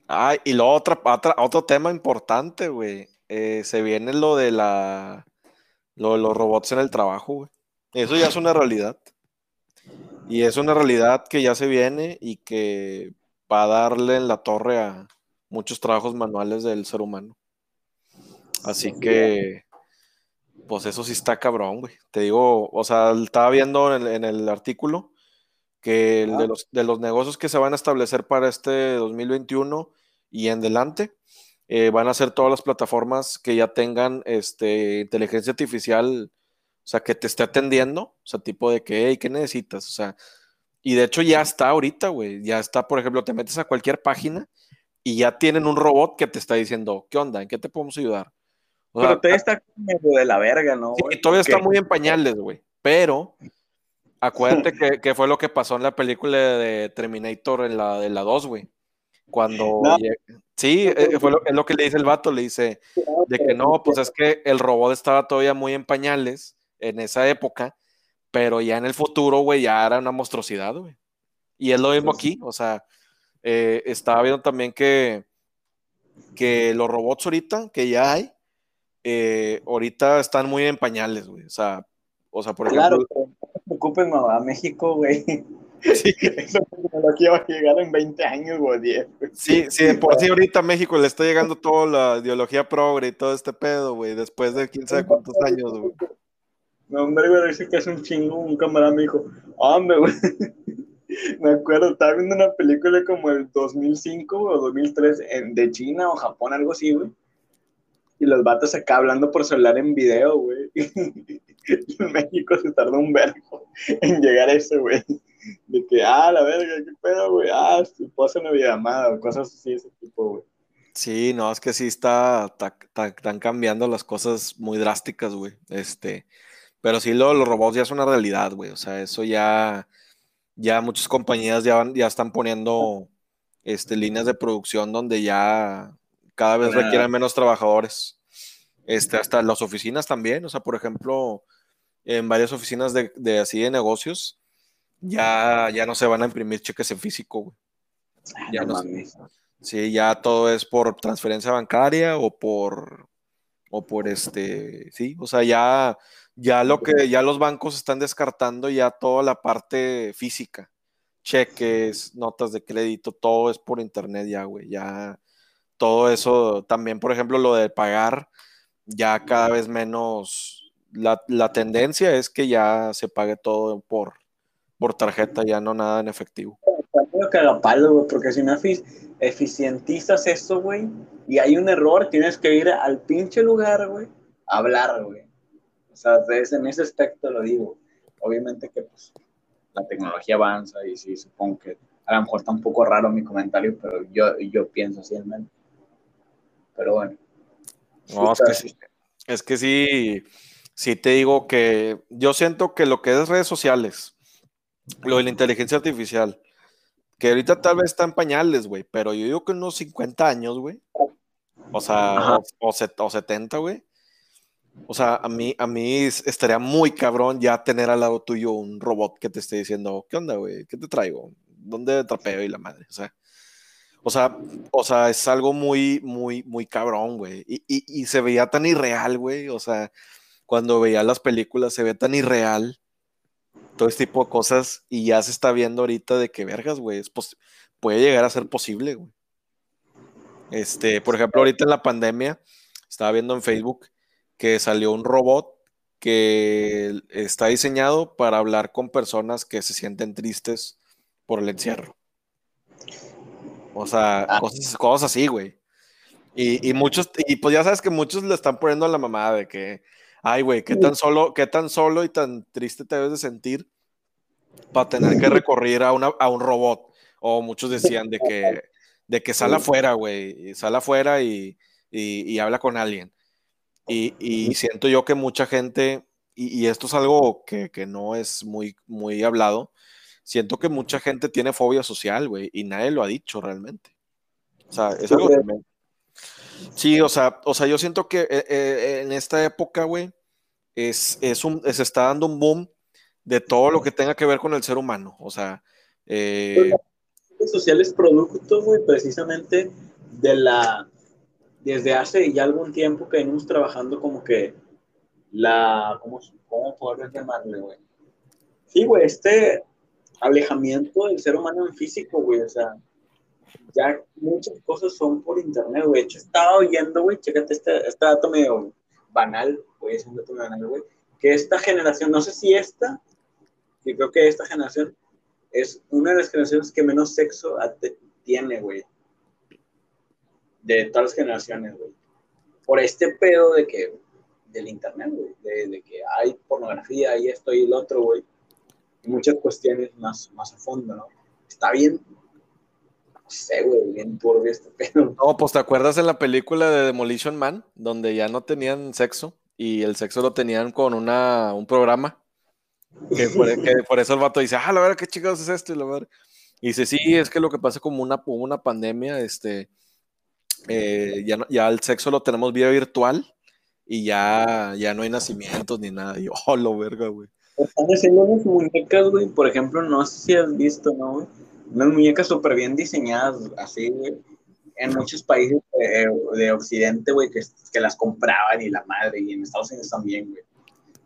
S2: Ah, y luego otra, otro tema importante, güey. Eh, se viene lo de la lo de los robots en el trabajo, güey. Eso ya es una realidad. Y es una realidad que ya se viene y que va a darle en la torre a muchos trabajos manuales del ser humano. Así que, pues eso sí está cabrón, güey. Te digo, o sea, estaba viendo en el, artículo que de, los, de los negocios que se van a establecer para este 2021 y en adelante, eh, van a ser todas las plataformas que ya tengan este, inteligencia artificial o sea, que te esté atendiendo, o sea, tipo de que, hey, ¿qué necesitas? O sea, y de hecho ya está ahorita, güey, ya está, por ejemplo, te metes a cualquier página y ya tienen un robot que te está diciendo, ¿qué onda? ¿En qué te podemos ayudar?
S1: pero todavía está medio de la verga, ¿no?
S2: Sí, todavía está muy en pañales, güey, pero acuérdate [laughs] que, que, fue lo que pasó en la película de Terminator en la de la 2, güey. Cuando sí, eh, fue lo, es lo que le dice el vato, le dice de que no, pues es que el robot estaba todavía muy en pañales en esa época, pero ya en el futuro, güey, ya era una monstruosidad, güey. Y es lo mismo aquí, o sea, eh, estaba viendo también que, que los robots ahorita, que ya hay, eh, ahorita están muy en pañales, güey. O sea, o sea, por ejemplo.
S1: Claro, no se preocupen, a México, güey. Sí. [laughs] Esa tecnología va a llegar en 20 años o 10.
S2: Sí, sí, por sí ahorita a México le está llegando toda la ideología progre y todo este pedo, güey, después de quién sabe cuántos años, güey.
S1: No, hombre, güey, dice que es un chingo. Un camarada me dijo, hombre, güey. [laughs] Me acuerdo, estaba viendo una película como el 2005 o 2003 en, de China o Japón, algo así, güey. Y los vatos acá hablando por celular en video, güey. [laughs] En México se tardó un verbo en llegar a eso, güey. De que, ah, la verga, qué pedo, güey. Ah, una videollamada o cosas así, ese tipo, güey.
S2: Sí, no, es que sí está, están cambiando las cosas muy drásticas, güey. Este, pero sí, lo, los robots ya es una realidad, güey. O sea, eso ya, ya muchas compañías ya, ya están poniendo este, líneas de producción donde ya cada vez requieren menos trabajadores. Este, hasta las oficinas también. O sea, por ejemplo, en varias oficinas de, de así de negocios, ya, ya no se van a imprimir cheques en físico, güey. Ah, ya no, sí, ya todo es por transferencia bancaria o por o por este, sí, o sea, ya ya lo que ya los bancos están descartando ya toda la parte física, cheques, notas de crédito, todo es por internet ya, güey, ya. Todo eso, también, por ejemplo, lo de pagar, ya cada vez menos, la, la tendencia es que ya se pague todo por, por tarjeta, ya no nada en efectivo.
S1: Que palo, güey, porque si no efic eficientizas esto, güey, y hay un error, tienes que ir al pinche lugar, güey, a hablar, güey. O sea, en ese aspecto lo digo. Obviamente que pues la tecnología avanza y sí, supongo que a lo mejor está un poco raro mi comentario, pero yo, yo pienso así, hermano. Pero bueno.
S2: No, es que sí, es que sí, sí te digo que yo siento que lo que es redes sociales, lo de la inteligencia artificial, que ahorita tal vez está en pañales, güey, pero yo digo que unos 50 años, güey. O sea, o, o, 70, güey. O sea, a mí, a mí estaría muy cabrón ya tener al lado tuyo un robot que te esté diciendo, ¿qué onda, güey? ¿Qué te traigo? ¿Dónde trapeo y la madre? O sea, o sea, o sea, es algo muy, muy, muy cabrón, güey. Y, y, y, se veía tan irreal, güey. O sea, cuando veía las películas se ve tan irreal todo este tipo de cosas y ya se está viendo ahorita de que vergas, güey, puede llegar a ser posible, güey. Este, por ejemplo, ahorita en la pandemia, estaba viendo en Facebook que salió un robot que está diseñado para hablar con personas que se sienten tristes por el encierro. O sea, ah. cosas, así, güey. Y, y, muchos, y pues ya sabes que muchos le están poniendo a la mamada de que, ay, güey, qué tan solo, qué tan solo y tan triste te debes de sentir para tener que recurrir a, a un robot. O muchos decían de que, de que sale afuera, güey, sale afuera y, y, habla con alguien. Y, y, siento yo que mucha gente, y, esto es algo que, que, no es muy, muy hablado, siento que mucha gente tiene fobia social, güey, y nadie lo ha dicho realmente. O sea, es algo que Sí, o sea, o sea, yo siento que eh, eh, en esta época, güey, es, es un, se está dando un boom de todo lo que tenga que ver con el ser humano. O sea, eh...
S1: redes sociales producto, güey, precisamente de la, desde hace ya algún tiempo que venimos trabajando como que la, ¿cómo, cómo poder llamarle, güey? Sí, güey, este alejamiento del ser humano en físico, güey, o sea, ya muchas cosas son por internet, güey. De hecho, estaba oyendo, güey, chécate este, este dato medio banal, güey, es un dato banal, güey, que esta generación, no sé si esta, y creo que esta generación es una de las generaciones que menos sexo tiene, güey. De todas las generaciones, güey. Por este pedo de que, del internet, güey, de, que hay pornografía y esto y el otro, güey. Y muchas cuestiones más, más a fondo, ¿no? Está bien sé, güey, bien turbio este pedo.
S2: No, pues te acuerdas en la película de Demolition Man, donde ya no tenían sexo y el sexo lo tenían con una, un programa. Que por, eso el vato dice, ah, la verdad, qué chicos es esto. Y, la verdad. y dice, sí, es que lo que pasa como una, una pandemia, este, eh, ya, ya el sexo lo tenemos vía virtual y ya, ya no hay nacimientos ni nada. Y yo, oh, lo verga, güey.
S1: Están haciendo unas muñecas, güey, por ejemplo, no sé si has visto, ¿no, güey? Unas muñecas súper bien diseñadas, así, güey, en muchos países de, Occidente, güey, que, que, las compraban y la madre, y en Estados Unidos también, güey.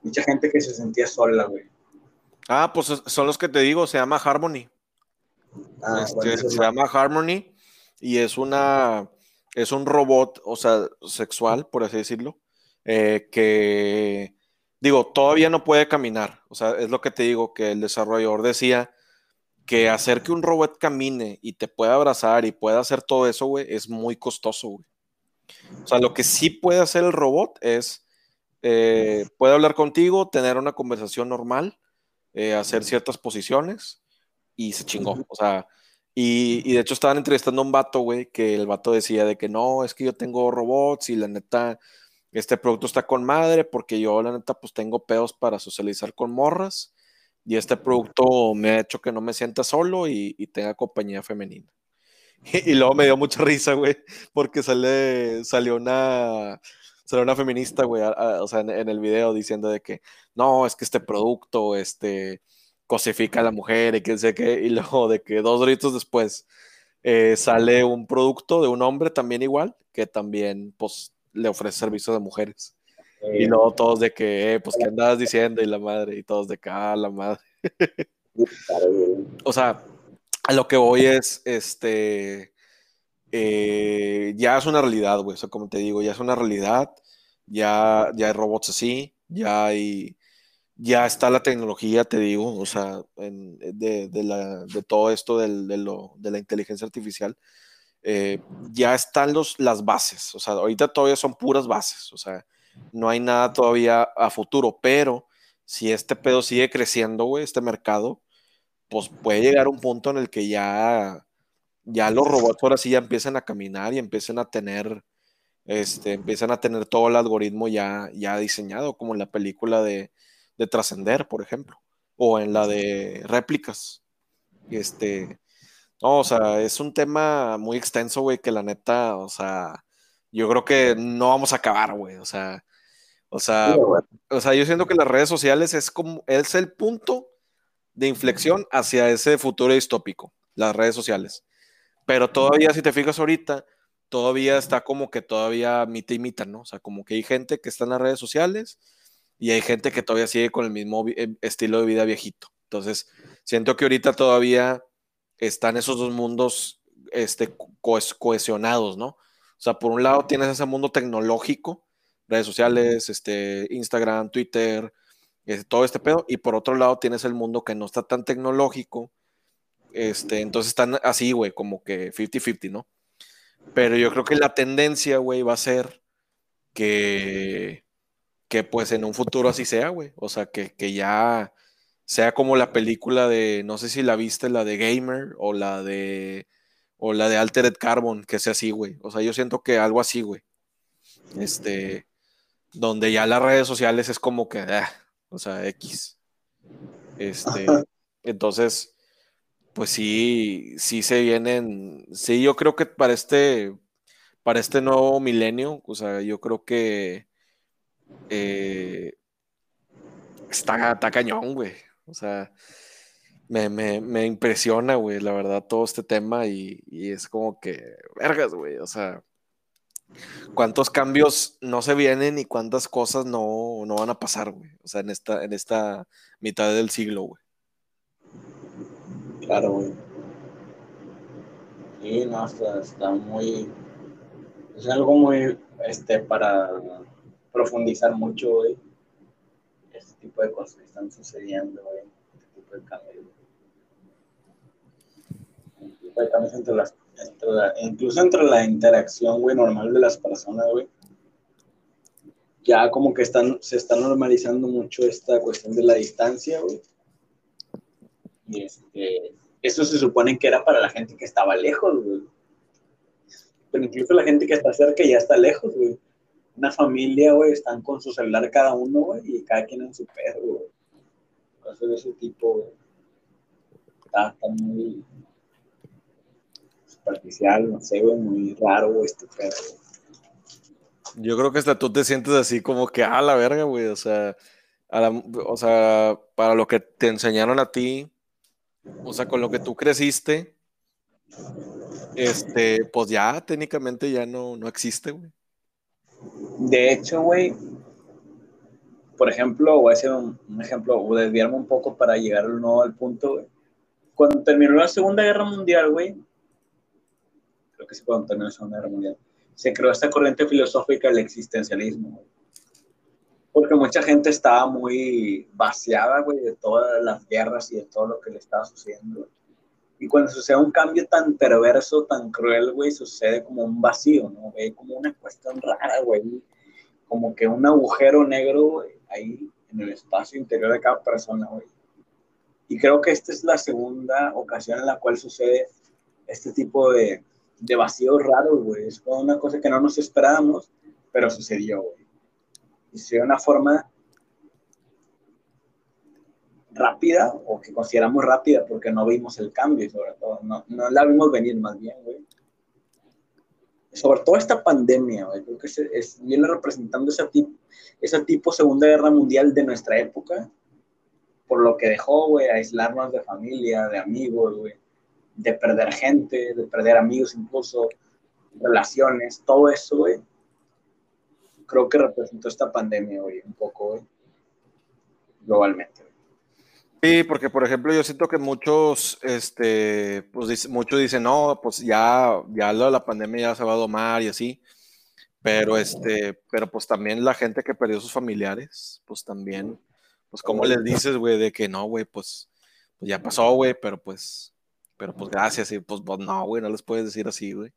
S1: Mucha gente que se sentía sola, güey.
S2: Ah, pues son los que te digo, se llama Harmony. Ah, este, se llama Harmony y es una, es un robot, o sea, sexual, por así decirlo, eh, que, digo, todavía no puede caminar. O sea, es lo que te digo, que el desarrollador decía que hacer que un robot camine y te pueda abrazar y pueda hacer todo eso, güey, es muy costoso, güey. O sea, lo que sí puede hacer el robot es, eh, puede hablar contigo, tener una conversación normal, eh, hacer ciertas posiciones y se chingó. O sea, y, y, de hecho estaban entrevistando a un vato, güey, que el vato decía de que no, es que yo tengo robots y la neta, este producto está con madre porque yo la neta pues tengo pedos para socializar con morras y este producto me ha hecho que no me sienta solo y, tenga compañía femenina. [laughs] Y, luego me dio mucha risa, güey, porque sale, salió una, salió una feminista, güey, o sea, en, el video diciendo de que, no, es que este producto, este, cosifica a la mujer y que sé qué, y luego de que dos gritos después eh, sale un producto de un hombre también igual, que también, pues, le ofrece servicios a mujeres. Y luego todos de que, eh, pues, ¿qué andabas diciendo? Y la madre, y todos de que, ah, la madre. o sea, a lo que voy es, este, eh, ya es una realidad, güey. O sea, como te digo, ya es una realidad. Ya, ya hay robots así, ya hay, ya está la tecnología, te digo, o sea, de, de, todo esto del, de, lo, de la inteligencia artificial. Eh, ya están los, las bases, o sea, ahorita todavía son puras bases, o sea, no hay nada todavía a futuro, pero si este pedo sigue creciendo, güey, este mercado, pues puede llegar un punto en el que ya, ya los robots ahora sí ya empiezan a caminar y empiezan a tener, este, a tener todo el algoritmo ya, ya diseñado, como en la película de, de Trascender, por ejemplo, o en la de Réplicas. Este, o sea, es un tema muy extenso, güey, que la neta, o sea, yo creo que no vamos a acabar, güey, o sea, o sea, o sea, yo siento que las redes sociales es como, es el punto de inflexión hacia ese futuro distópico, las redes sociales. Pero todavía, si te fijas ahorita, todavía está como que todavía mita y ¿no? O sea, como que hay gente que está en las redes sociales y hay gente que todavía sigue con el mismo eh, estilo de vida viejito. Entonces, siento que ahorita todavía están esos dos mundos este, cohesionados, ¿no? O sea, por un lado tienes ese mundo tecnológico, redes sociales, este, Instagram, Twitter, este, todo este pedo, y por otro lado tienes el mundo que no está tan tecnológico, este, entonces están así, güey, como que 50-50, ¿no? Pero yo creo que la tendencia, güey, va a ser que, que pues en un futuro así sea, güey, o sea, que, que ya sea como la película de, no sé si la viste, la de Gamer o la de, o la de Altered Carbon, que sea así, güey. O sea, yo siento que algo así, güey. Este, donde ya las redes sociales es como que, ah, o sea, X. Este, entonces, pues sí, sí se vienen, sí, yo creo que para este, para este nuevo milenio, o sea, yo creo que eh, está, está cañón, güey. O sea, me, me, impresiona, güey, la verdad, todo este tema y, y es como que, vergas, güey, o sea, cuántos cambios no se vienen y cuántas cosas no, van a pasar, güey. O sea, en esta, en esta mitad del siglo, güey.
S1: Claro, güey. Sí, no, está, muy. Es algo muy. Este, para profundizar mucho, güey. Este tipo de cosas que están sucediendo, güey. Este tipo de cambios. Incluso entre la interacción, güey, normal de las personas, güey, ya como que están, se está normalizando mucho esta cuestión de la distancia, güey. Y este, eso se supone que era para la gente que estaba lejos, güey. Pero incluso la gente que está cerca ya está lejos, güey. Una familia, güey, están con su celular cada uno, güey, y cada quien en su perro, güey. Cosas de ese tipo, güey. está muy, superficial, no sé, güey, muy raro, este pedo.
S2: Yo creo que hasta tú te sientes así como que, a la verga, güey, o sea, o sea, para lo que te enseñaron a ti, o sea, con lo que tú creciste, este, pues ya técnicamente ya no, no existe, güey.
S1: De hecho, güey, por ejemplo, voy a hacer un, ejemplo, o desviarme un poco para llegar nuevo al punto, güey. Cuando terminó la Segunda Guerra Mundial, güey, puede tener la Segunda Guerra Mundial, se creó esta corriente filosófica del existencialismo. Porque mucha gente estaba muy vaciada, güey, de todas las guerras y de todo lo que le estaba sucediendo. Y cuando sucede un cambio tan perverso, tan cruel, güey, sucede como un vacío, ¿no? Güey? Como una cuestión rara, güey. Como que un agujero negro, ahí en el espacio interior de cada persona, güey. Y creo que esta es la segunda ocasión en la cual sucede este tipo de, de vacío raro, güey. Es una cosa que no nos esperábamos, pero sucedió, güey. Y sucedió de una forma rápida, o que consideramos rápida porque no vimos el cambio, sobre todo. No, no la vimos venir más bien, güey. Sobre todo esta pandemia, güey. Creo que es, viene representando ese tipo, ese tipo Segunda Guerra Mundial de nuestra época, por lo que dejó, güey, aislarnos de familia, de amigos, güey de perder gente, de perder amigos incluso, relaciones, todo eso, güey, creo que representó esta pandemia, güey, un poco, güey, globalmente.
S2: Sí, porque por ejemplo yo siento que muchos, este, pues muchos dicen, no, pues ya, ya la pandemia ya se va a domar y así, pero este, pero pues también la gente que perdió sus familiares, pues también, pues como les dices, güey, de que no, güey, pues, pues ya pasó, güey, pero pues, pero pues gracias, y pues, pues no, güey, no les puedes decir así, güey.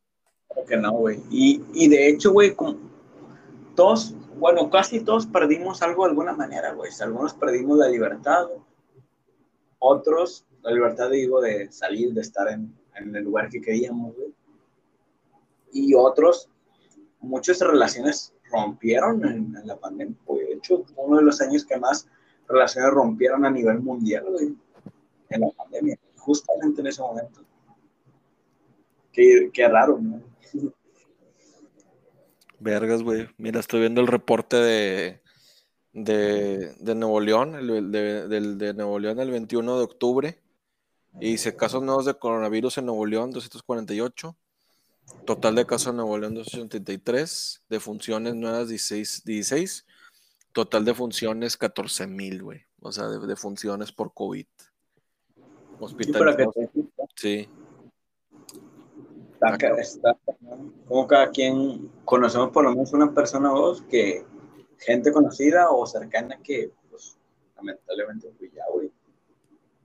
S1: que no, güey. Y, y de hecho, güey, todos, bueno, casi todos perdimos algo de alguna manera, güey. Algunos perdimos la libertad, otros, la libertad, digo, de salir, de estar en, en el lugar que queríamos, güey. Y otros, muchas relaciones rompieron en, la pandemia. De hecho, uno de los años que más relaciones rompieron a nivel mundial, güey, en la pandemia, justamente en ese momento. Qué, qué raro, ¿no?
S2: Vergas, güey. Mira, estoy viendo el reporte de, de, Nuevo León, el, de, de, Nuevo León el 21 de octubre. Y dice casos nuevos de coronavirus en Nuevo León, 248. Total de casos en Nuevo León, 283. De funciones nuevas, 16. 16. Total de funciones, 14 mil, güey. O sea, de, funciones por COVID. Hospital. Sí.
S1: Está, como cada quien conocemos por lo menos una persona o dos que gente conocida o cercana que, pues, lamentablemente, pues ya, güey,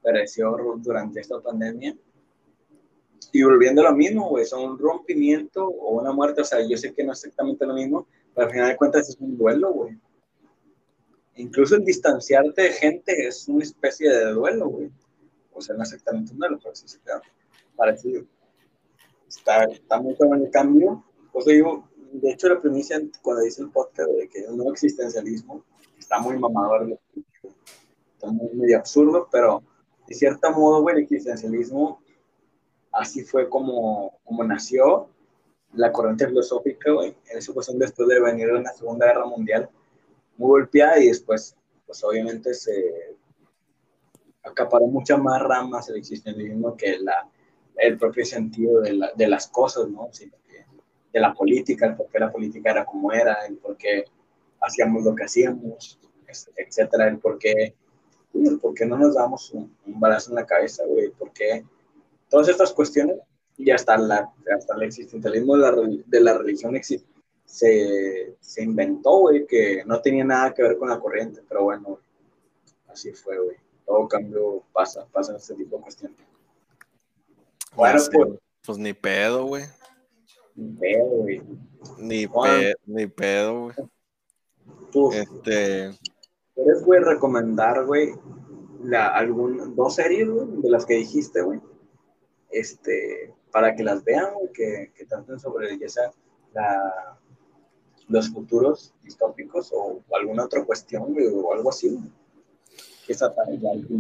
S1: pereció durante esta pandemia. Y volviendo a lo mismo, güey, son un rompimiento o una muerte, o sea, yo sé que no es exactamente lo mismo, pero al final de cuentas es un duelo, güey. Incluso el distanciarte de gente es una especie de duelo, güey. Sea, no exactamente un duelo, pero sí se queda parecido. Está, está muy bueno el cambio. Pues digo, de hecho, la premisa cuando dice el podcast de que nuevo existencialismo está muy mamador, está muy medio absurdo, pero de cierto modo, güey, el existencialismo así fue como, como nació la corriente filosófica, güey, en esa cuestión después de venir de la Segunda Guerra Mundial, muy golpeada y después, pues obviamente se acaparó muchas más ramas el existencialismo que la, el propio sentido de, la, de las cosas, ¿no? de la política, el por qué la política era como era, el por qué hacíamos lo que hacíamos, etcétera, el por qué, el por qué no nos damos un, balazo en la cabeza, güey, por qué todas estas cuestiones y hasta, la, hasta el existencialismo de la, de la religión se, se inventó, güey, que no tenía nada que ver con la corriente, pero bueno, así fue, güey. Todo cambio pasa, pasa en este tipo de cuestiones.
S2: Bueno, pues, pues ni pedo, güey.
S1: Ni pedo, güey.
S2: Ni, pe ni pedo, güey.
S1: Tú, este... ¿Quieres, güey, recomendar, güey, la, algún, dos series, güey, de las que dijiste, güey? Este, para que las vean, güey, que, que traten sobre, ya sea, la, los futuros distópicos o, alguna otra cuestión, güey, o algo así, güey.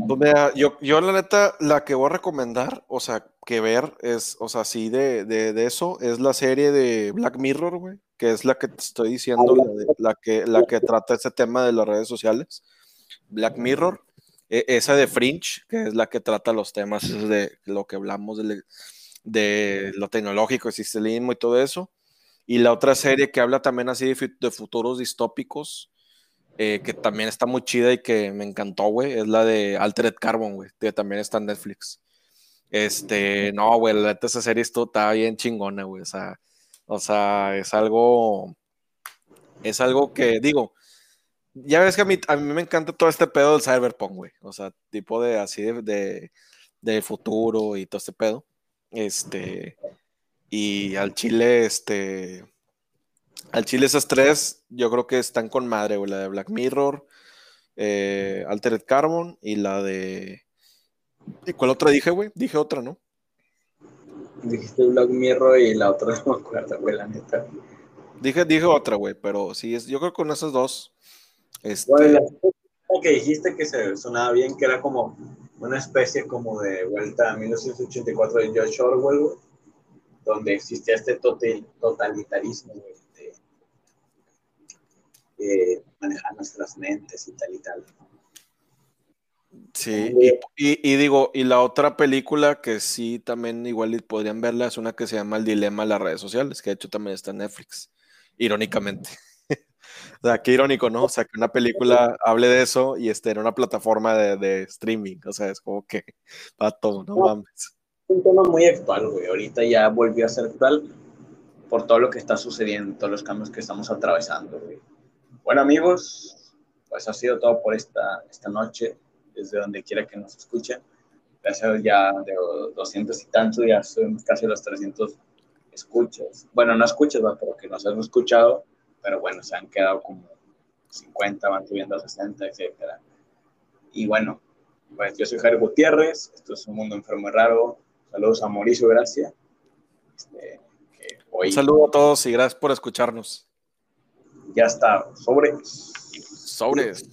S2: Pues mira, yo, yo la neta, la que voy a recomendar, o sea, que ver es, o sea, sí, de, de, eso, es la serie de Black Mirror, güey, que es la que te estoy diciendo, la, que, la que trata ese tema de las redes sociales. Black Mirror, e, esa de Fringe, que es la que trata los temas de lo que hablamos de, de lo tecnológico, el sistemismo y todo eso. Y la otra serie que habla también así de, de futuros distópicos, eh, que también está muy chida y que me encantó, güey, es la de Altered Carbon, güey, que también está en Netflix. Este, no, güey, la neta esa serie está bien chingona, güey, o sea, o sea, es algo, es algo que, digo, ya ves que a mí, a mí me encanta todo este pedo del cyberpunk, güey, o sea, tipo de así de, de, futuro y todo este pedo, este, y al chile, este, al chile esas tres, yo creo que están con madre, güey. La de Black Mirror, eh, Altered Carbon y la de... ¿Y cuál otra dije, güey? Dije otra, ¿no?
S1: Dijiste Black Mirror y la otra [laughs] no me acuerdo, güey, la neta.
S2: Dije, dije otra, güey, pero sí, es, yo creo que con esas dos.
S1: Este... Bueno, la que dijiste que se sonaba bien, que era como una especie como de vuelta a 1984 de George Orwell, donde existía este totalitarismo, güey manejar nuestras mentes y tal y tal.
S2: Sí, y, digo, y la otra película que sí también igual podrían verla es una que se llama El Dilema de las redes sociales, que de hecho también está en Netflix, irónicamente. [laughs] O sea, qué irónico, ¿no? O sea, que una película hable de eso y esté en una plataforma de, de streaming. O sea, es como que va todo, no mames.
S1: Un tema muy actual, güey. Ahorita ya volvió a ser actual por todo lo que está sucediendo, todos los cambios que estamos atravesando, güey. Bueno, amigos, pues ha sido todo por esta, esta noche, desde donde quiera que nos escuchen. Gracias ya de 200 y tanto, ya son casi los 300 escuchas. Bueno, no escuchas, pero que nos han escuchado, pero bueno, se han quedado como 50, van subiendo a 60, etcétera. Y bueno, pues yo soy Jairo Gutiérrez, esto es Un Mundo Enfermo y Raro. Saludos a Mauricio Gracia. Este,
S2: Un saludo a todos y gracias por escucharnos.
S1: Ya está, sobres.
S2: Sobres.